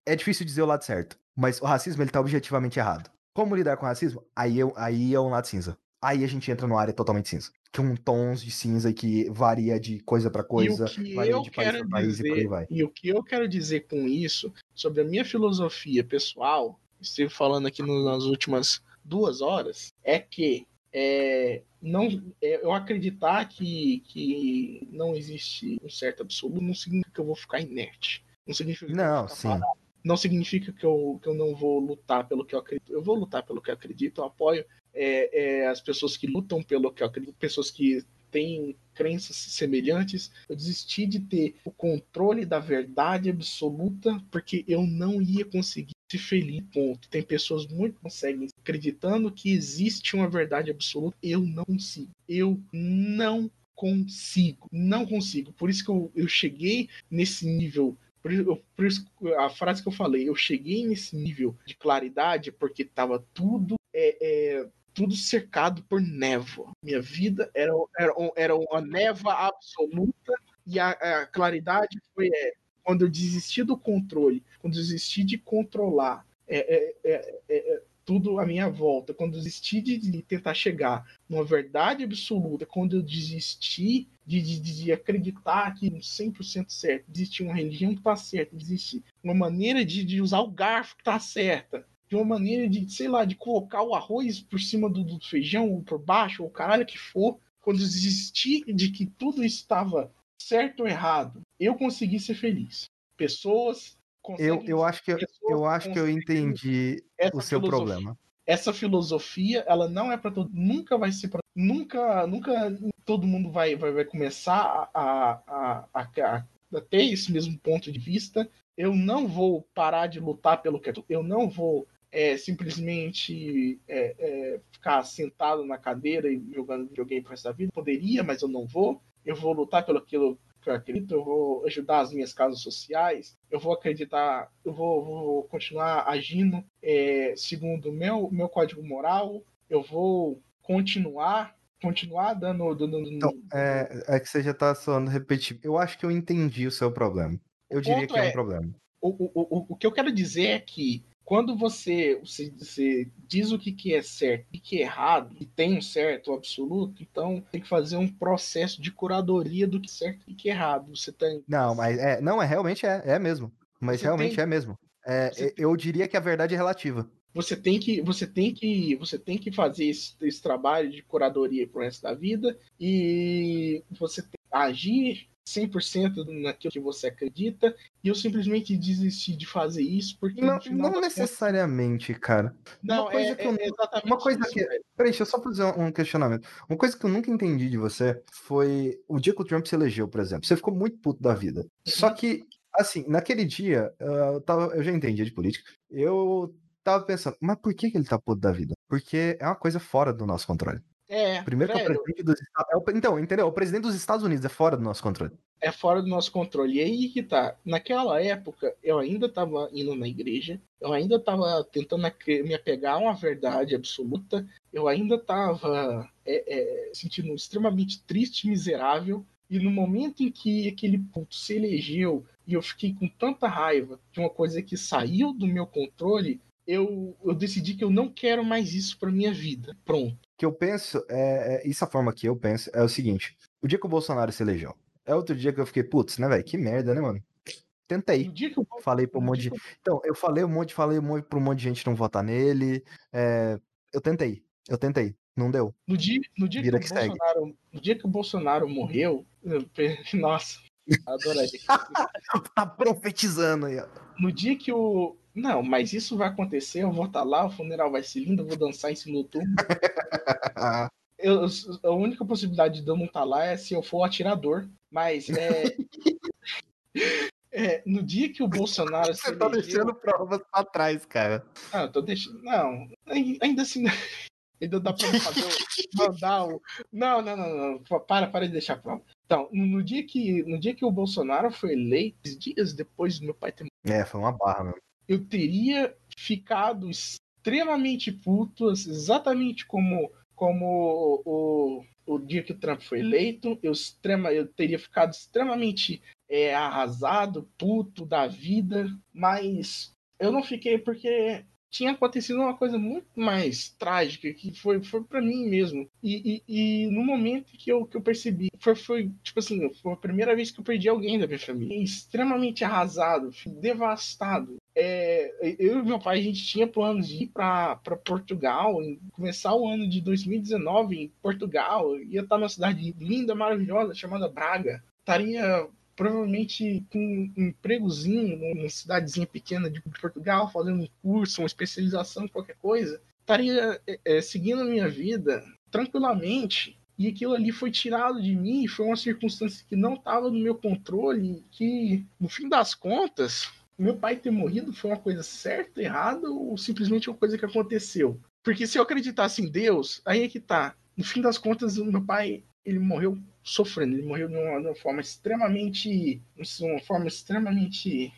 É difícil dizer o lado certo, mas o racismo ele tá objetivamente errado. Como lidar com o racismo? Aí, eu, aí é um lado cinza. Aí a gente entra numa área totalmente cinza. Com tons de cinza que varia de coisa para coisa, varia de país para país dizer, e por aí vai. E o que eu quero dizer com isso, sobre a minha filosofia pessoal, estive falando aqui nas últimas duas horas, é que é, não, é, eu acreditar que, que não existe um certo absoluto não significa que eu vou ficar inerte. Não significa que não, sim. Parado. Não significa que eu, que eu não vou lutar pelo que eu acredito. Eu vou lutar pelo que eu acredito, eu apoio é, é, as pessoas que lutam pelo que eu acredito, pessoas que têm crenças semelhantes. Eu desisti de ter o controle da verdade absoluta porque eu não ia conseguir ser feliz. Ponto. Tem pessoas muito conseguem acreditando que existe uma verdade absoluta. Eu não consigo. Eu não consigo. Não consigo. Por isso que eu, eu cheguei nesse nível por por isso, a frase que eu falei, eu cheguei nesse nível de claridade porque estava tudo é, é, tudo cercado por névoa. Minha vida era, era, era uma névoa absoluta e a, a claridade foi é, quando eu desisti do controle, quando eu desisti de controlar é, é, é, é tudo à minha volta, quando eu desisti de, de, tentar chegar numa verdade absoluta, quando eu desisti de, de, de acreditar que 100% certo, existe uma religião que está certa, existe uma maneira de, de usar o garfo que está certa, de uma maneira de, sei lá, de colocar o arroz por cima do, do feijão, ou por baixo, ou caralho que for, quando existir de que tudo estava certo ou errado, eu consegui ser feliz. Pessoas eu, eu acho que eu, eu acho que eu entendi o seu problema. Essa filosofia, ela não é para todo, nunca vai ser para nunca, nunca todo mundo vai vai, vai começar a, a, a, a, ter esse mesmo ponto de vista. Eu não vou parar de lutar pelo que eu não vou é, simplesmente é, é, ficar sentado na cadeira e jogando videogame pro resto da vida. Poderia, mas eu não vou. Eu vou lutar pelo aquilo que eu acredito, eu vou ajudar as minhas causas sociais, eu vou acreditar, eu vou, vou continuar agindo é, segundo meu, meu código moral, eu vou continuar continuar dando. dando, dando então, é, é, que você já está falando repetitivo. Eu acho que eu entendi o seu problema. Eu diria que é, é um problema. O, o, o, o que eu quero dizer é que quando você, você, você, diz o que, que é certo e que é errado, e tem um certo absoluto, então tem que fazer um processo de curadoria do que é certo e que é errado. Você tem. Não, mas é, não, é realmente é, é mesmo. Mas você realmente tem... é mesmo. É, eu diria que a verdade é relativa. Você tem que, você tem que, você tem que fazer esse, esse trabalho de curadoria pro resto da vida e você tem que agir 100% naquilo que você acredita e eu simplesmente desisti de fazer isso porque não, não necessariamente, contas... cara. Não, uma coisa é, que eu, é exatamente uma coisa isso, que velho. peraí, deixa eu só fazer um questionamento. Uma coisa que eu nunca entendi de você foi o dia que o Trump se elegeu, por exemplo. Você ficou muito puto da vida. Uhum. Só que assim, naquele dia, eu, tava, eu já entendi de política. Eu tava pensando, mas por que, que ele tá puto da vida? Porque é uma coisa fora do nosso controle. É, Primeiro velho, que é o presidente dos Estados é Então, entendeu? O presidente dos Estados Unidos é fora do nosso controle. É fora do nosso controle. E aí que tá. Naquela época, eu ainda tava indo na igreja, eu ainda tava tentando me apegar a uma verdade absoluta, eu ainda tava é, é, sentindo extremamente triste, miserável. E no momento em que aquele ponto se elegeu e eu fiquei com tanta raiva de uma coisa que saiu do meu controle, eu, eu decidi que eu não quero mais isso para minha vida. Pronto que eu penso, é, é, isso a forma que eu penso é o seguinte: o dia que o Bolsonaro se elegeu, é outro dia que eu fiquei, putz, né, velho? Que merda, né, mano? Tentei. Eu... Falei pra um monte de. Então, eu falei um monte, falei um monte pra um monte de gente não votar nele. É... Eu tentei. Eu tentei. Não deu. No dia, no dia, que, que, o Bolsonaro, no dia que o Bolsonaro morreu, eu... nossa, adorei. tá profetizando aí, ó. No dia que o, Não, mas isso vai acontecer, eu vou estar lá, o funeral vai ser lindo, eu vou dançar em cima eu, a única possibilidade de eu não estar lá é se eu for atirador, mas é, é no dia que o Bolsonaro Você tá elegeu... deixando provas pra trás, cara. Não, eu tô deixando. Não, ainda assim. Ainda dá pra fazer mandar o. Não, não, não, não. Para, para de deixar prova. Então, no dia que, no dia que o Bolsonaro foi eleito, dias depois do meu pai ter É, foi uma barra, meu. Eu teria ficado extremamente puto, exatamente como, como o, o, dia que o Trump foi eleito. Eu, extrema, eu teria ficado extremamente é, arrasado, puto da vida, mas eu não fiquei porque tinha acontecido uma coisa muito mais trágica que foi, foi para mim mesmo. E, e, e, no momento que eu, que eu percebi, foi, foi tipo assim, foi a primeira vez que eu perdi alguém da minha família. Extremamente arrasado, devastado. É, eu e meu pai, a gente tinha planos de ir para Portugal, começar o ano de 2019 em Portugal. Ia estar numa cidade linda, maravilhosa, chamada Braga. Estaria provavelmente com um empregozinho numa cidadezinha pequena de Portugal, fazendo um curso, uma especialização, qualquer coisa, estaria é, seguindo a minha vida tranquilamente. E aquilo ali foi tirado de mim, foi uma circunstância que não estava no meu controle, que, no fim das contas, meu pai ter morrido foi uma coisa certa, errada, ou simplesmente uma coisa que aconteceu. Porque se eu acreditasse em Deus, aí é que tá. No fim das contas, meu pai, ele morreu sofrendo. Ele morreu de uma, de uma forma extremamente. Uma forma extremamente.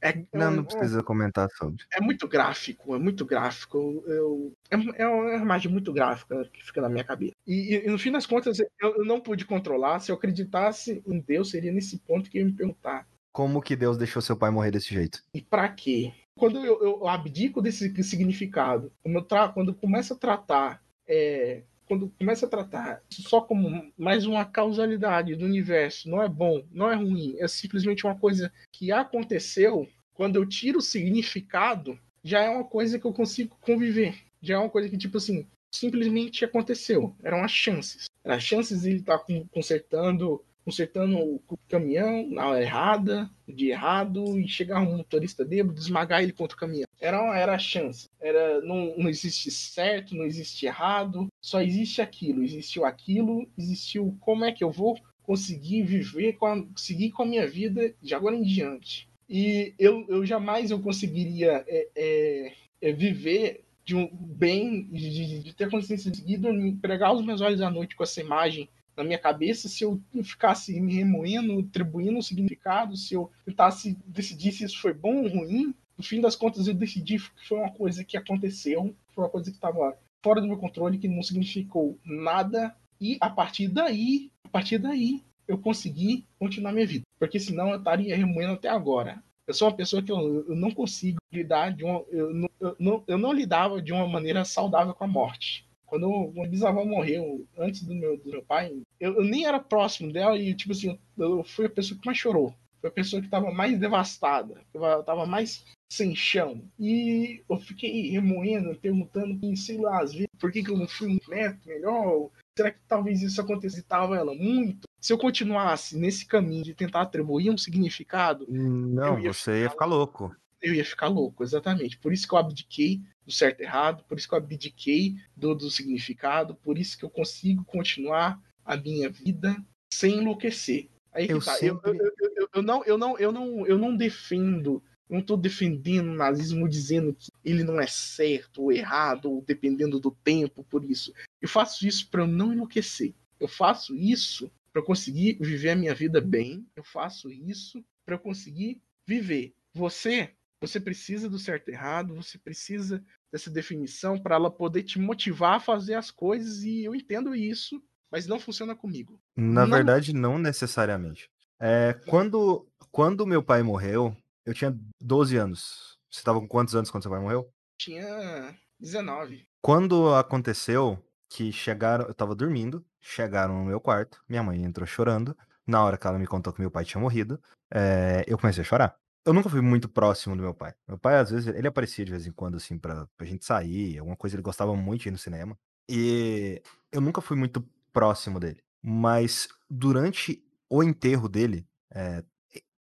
É, não, não precisa comentar sobre. É muito gráfico, é muito gráfico. Eu, é, é uma imagem muito gráfica que fica na minha cabeça. E, e, no fim das contas, eu, eu não pude controlar. Se eu acreditasse em Deus, seria nesse ponto que eu ia me perguntar. Como que Deus deixou seu pai morrer desse jeito? E para quê? Quando eu, eu, abdico desse significado, quando eu, tra quando eu começo a tratar é, quando começa a tratar só como mais uma causalidade do universo, não é bom, não é ruim, é simplesmente uma coisa que aconteceu, quando eu tiro o significado, já é uma coisa que eu consigo conviver. Já é uma coisa que, tipo assim, simplesmente aconteceu. Eram as chances. Eram as chances de ele estar consertando consertando o caminhão na hora errada, de errado, e chegar um motorista bêbado, esmagar ele contra o caminhão. Era, era a chance. Era, não, não existe certo, não existe errado, só existe aquilo. Existiu aquilo, existiu como é que eu vou conseguir viver, com a, seguir com a minha vida de agora em diante. E eu, eu jamais eu conseguiria é, é, é viver de um bem, de, de ter consciência de seguir, pregar os meus olhos à noite com essa imagem na minha cabeça se eu ficasse me remoendo, atribuindo um significado, se eu tentasse decidir se isso foi bom ou ruim. No fim das contas, eu decidi que foi uma coisa que aconteceu, foi uma coisa que estava fora do meu controle, que não significou nada. E a partir daí, a partir daí, eu consegui continuar minha vida. Porque senão eu estaria remoendo até agora. Eu sou uma pessoa que eu, eu não consigo lidar de uma. Eu, eu, não, eu não lidava de uma maneira saudável com a morte. Quando o meu bisavó morreu, antes do meu, do meu pai, eu, eu, nem era próximo dela e, tipo assim, eu fui a pessoa que mais chorou. Foi a pessoa que estava mais devastada, estava mais sem chão. E eu fiquei remoendo, perguntando, sei lá, às vezes, por que, que eu não fui um médico melhor? Será que talvez isso acontecesse ela muito? Se eu continuasse nesse caminho de tentar atribuir um significado. Não, ia você ia ficar louco. Eu ia ficar louco, exatamente. Por isso que eu abdiquei do certo e errado, por isso que eu abdiquei do, do significado, por isso que eu consigo continuar a minha vida sem enlouquecer. Aí eu, tá. sempre... eu, eu, eu, eu, não, eu, não, eu, não, eu não defendo, não estou defendendo o nazismo dizendo que ele não é certo ou errado, ou dependendo do tempo, por isso. Eu faço isso para eu não enlouquecer. Eu faço isso para conseguir viver a minha vida bem. Eu faço isso para conseguir viver. Você você precisa do certo e errado, você precisa dessa definição para ela poder te motivar a fazer as coisas e eu entendo isso, mas não funciona comigo. Na não... verdade, não necessariamente. É, quando, quando meu pai morreu, eu tinha 12 anos. Você estava com quantos anos quando seu pai morreu? Tinha 19. Quando aconteceu que chegaram, eu estava dormindo, chegaram no meu quarto, minha mãe entrou chorando. Na hora que ela me contou que meu pai tinha morrido, é, eu comecei a chorar eu nunca fui muito próximo do meu pai. Meu pai, às vezes, ele aparecia de vez em quando, assim, pra, pra gente sair, alguma coisa, ele gostava muito de ir no cinema. E eu nunca fui muito próximo dele. Mas durante o enterro dele, é,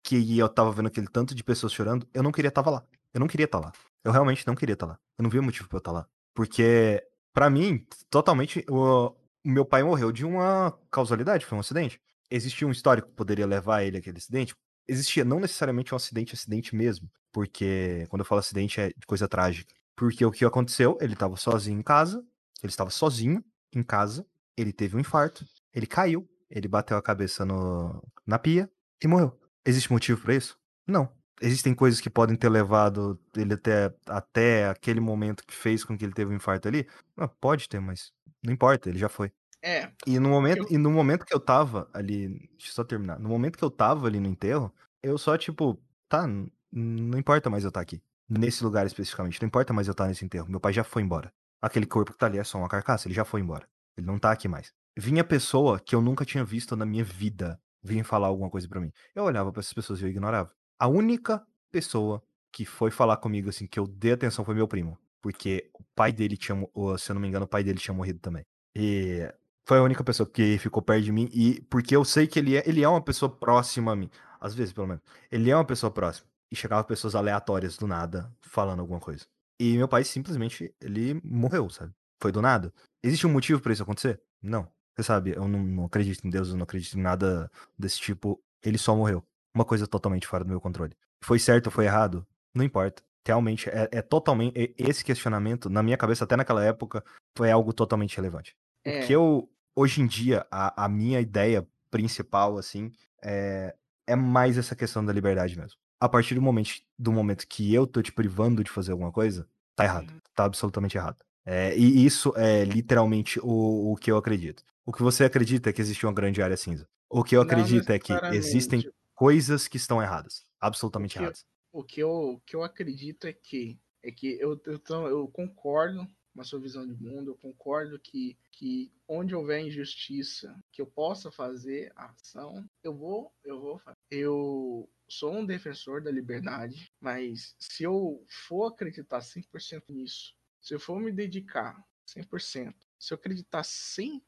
que eu tava vendo aquele tanto de pessoas chorando, eu não queria estar lá. Eu não queria estar lá. Eu realmente não queria estar lá. Eu não via motivo pra eu estar lá. Porque, pra mim, totalmente, o meu pai morreu de uma causalidade, foi um acidente. Existia um histórico que poderia levar ele àquele acidente? Existia, não necessariamente um acidente, acidente mesmo. Porque, quando eu falo acidente, é de coisa trágica. Porque o que aconteceu? Ele estava sozinho em casa, ele estava sozinho em casa, ele teve um infarto, ele caiu, ele bateu a cabeça no, na pia e morreu. Existe motivo para isso? Não. Existem coisas que podem ter levado ele até, até aquele momento que fez com que ele teve um infarto ali? Não, pode ter, mas não importa, ele já foi. É. E no momento, eu- e no momento que eu tava ali, deixa eu só terminar. No momento que eu tava ali no enterro, eu só tipo, tá, não importa mais eu estar aqui. Nesse lugar especificamente, não importa mais eu estar nesse enterro. Meu pai já foi embora. Aquele corpo que tá ali é só uma carcaça, ele já foi embora. Ele não tá aqui mais. Vinha pessoa que eu nunca tinha visto na minha vida vinha falar alguma coisa pra mim. Eu olhava pra essas pessoas e eu ignorava. A única pessoa que foi falar comigo assim que eu dei atenção foi meu primo, porque o pai dele tinha, ou, se eu não me engano, o pai dele tinha morrido também. E foi a única pessoa que ficou perto de mim e porque eu sei que ele é, ele é uma pessoa próxima a mim, às vezes pelo menos. Ele é uma pessoa próxima e chegava pessoas aleatórias do nada falando alguma coisa. E meu pai simplesmente ele morreu, sabe? Foi do nada. Existe um motivo pra isso acontecer? Não. Você sabe, eu não, não acredito em Deus, eu não acredito em nada desse tipo. Ele só morreu. Uma coisa totalmente fora do meu controle. Foi certo ou foi errado? Não importa. Realmente, é, é totalmente. e- Esse questionamento, na minha cabeça, até naquela época, foi algo totalmente relevante. É. O que eu. Hoje em dia, a, a minha ideia principal, assim, é, é mais essa questão da liberdade mesmo. A partir do momento, do momento que eu tô te privando de fazer alguma coisa, tá errado. Tá absolutamente errado. É, e isso é literalmente o, o que eu acredito. O que você acredita é que existe uma grande área cinza. O que eu Não acredito é que existem coisas que estão erradas. Absolutamente O que erradas. o que eu, o que eu acredito é que é que eu, eu, eu concordo com a sua visão de mundo, eu concordo que, que onde houver injustiça que eu possa fazer a ação, eu vou, eu vou fazer. Eu sou um defensor da liberdade, mas se eu for acreditar 100% nisso, se eu for me dedicar 100%, se eu acreditar 100%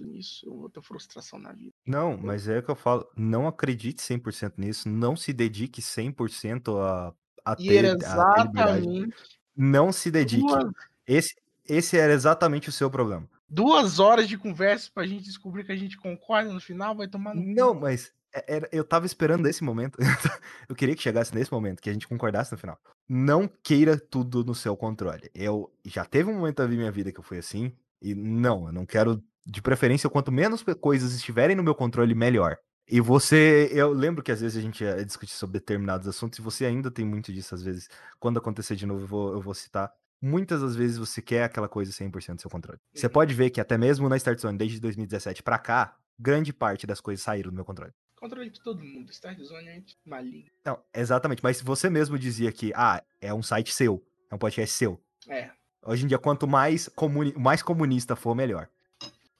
nisso, eu vou ter frustração na vida. Não, mas é o que eu falo. Não acredite 100% nisso. Não se dedique 100% a, a, E ter, a exatamente Não se dedique. duas Esse, esse era exatamente o seu problema. duas horas de conversa pra gente descobrir que a gente concorda no final, vai tomar no. Não, mas é- era- eu tava esperando esse momento. eu queria que chegasse nesse momento, que a gente concordasse no final. Não queira tudo no seu controle. Eu já teve um momento da minha vida que eu fui assim, e não, eu não quero. De preferência, quanto menos coisas estiverem no meu controle, melhor. E você, eu lembro que às vezes a gente ia discutir sobre determinados assuntos, e você ainda tem muito disso, às vezes. Quando acontecer de novo, eu vou, eu vou citar. Muitas das vezes você quer aquela coisa 100% do seu controle. Você Uhum. pode ver que até mesmo na Start Zone, desde 2017 pra cá, grande parte das coisas saíram do meu controle. Controle de todo mundo. Start Zone é maligno. Não, exatamente. Mas você mesmo dizia que, ah, é um site seu, é um podcast seu. É. Hoje em dia, quanto mais, comuni mais comunista for, melhor.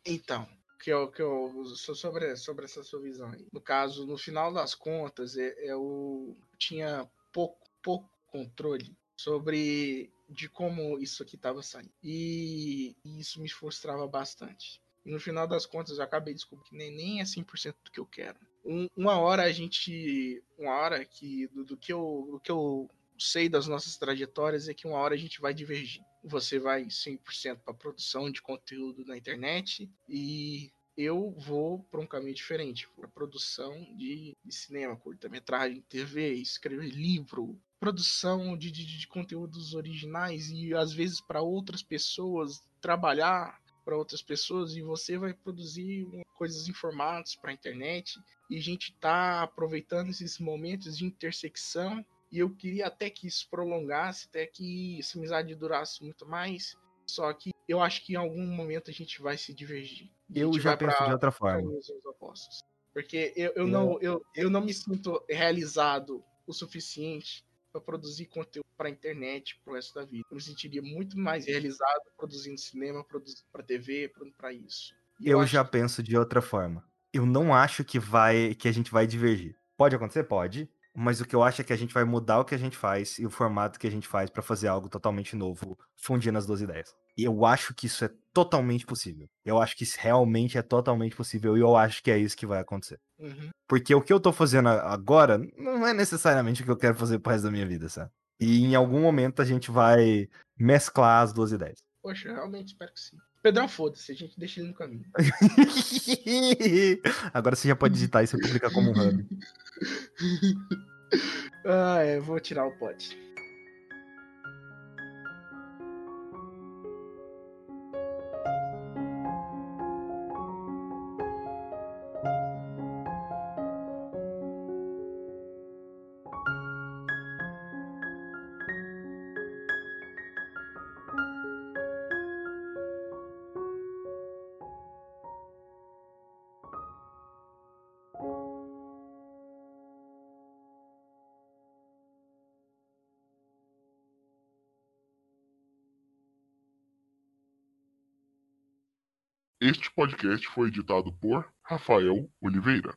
Então, que eu, que eu so- sobre, sobre essa sua visão aí. No caso, no final das contas, é- eu tinha pouco, pouco controle sobre de como isso aqui estava saindo. E, e isso me frustrava bastante. E no final das contas, eu acabei descobrindo que nem, nem é 100% do que eu quero. Um- uma hora a gente. Uma hora que. Do, do que eu, do que eu sei das nossas trajetórias é que uma hora a gente vai divergir. Você vai 100% para produção de conteúdo na internet e eu vou para um caminho diferente, para produção de, de cinema, curta-metragem, TV, escrever livro, produção de, de, de conteúdos originais e às vezes para outras pessoas trabalhar para outras pessoas e você vai produzir coisas em formatos para a internet e a gente tá aproveitando esses momentos de intersecção e eu queria até que isso prolongasse, até que essa amizade durasse muito mais. Só que eu acho que em algum momento a gente vai se divergir. Eu já penso pra de outra forma. Porque eu, eu, Eu- não, eu, eu não me sinto realizado o suficiente para produzir conteúdo para internet pro resto da vida. Eu me sentiria muito mais realizado produzindo cinema, produzindo para TV, para isso. E Eu acho já que- penso de outra forma. Eu não acho que vai que a gente vai divergir. Pode acontecer? Pode. Mas o que eu acho é que a gente vai mudar o que a gente faz e o formato que a gente faz pra fazer algo totalmente novo, fundindo as duas ideias. E eu acho que isso é totalmente possível. Eu acho que isso realmente é totalmente possível e eu acho que é isso que vai acontecer. Uhum. Porque o que eu tô fazendo agora não é necessariamente o que eu quero fazer pro resto da minha vida, sabe? E em algum momento a gente vai mesclar as duas ideias. Poxa, eu realmente espero que sim. Pedrão, foda-se, a gente deixa ele no caminho. Agora você já pode digitar isso e publicar como um hub. ah, é, vou tirar o pote. Este podcast foi editado por Rafael Oliveira.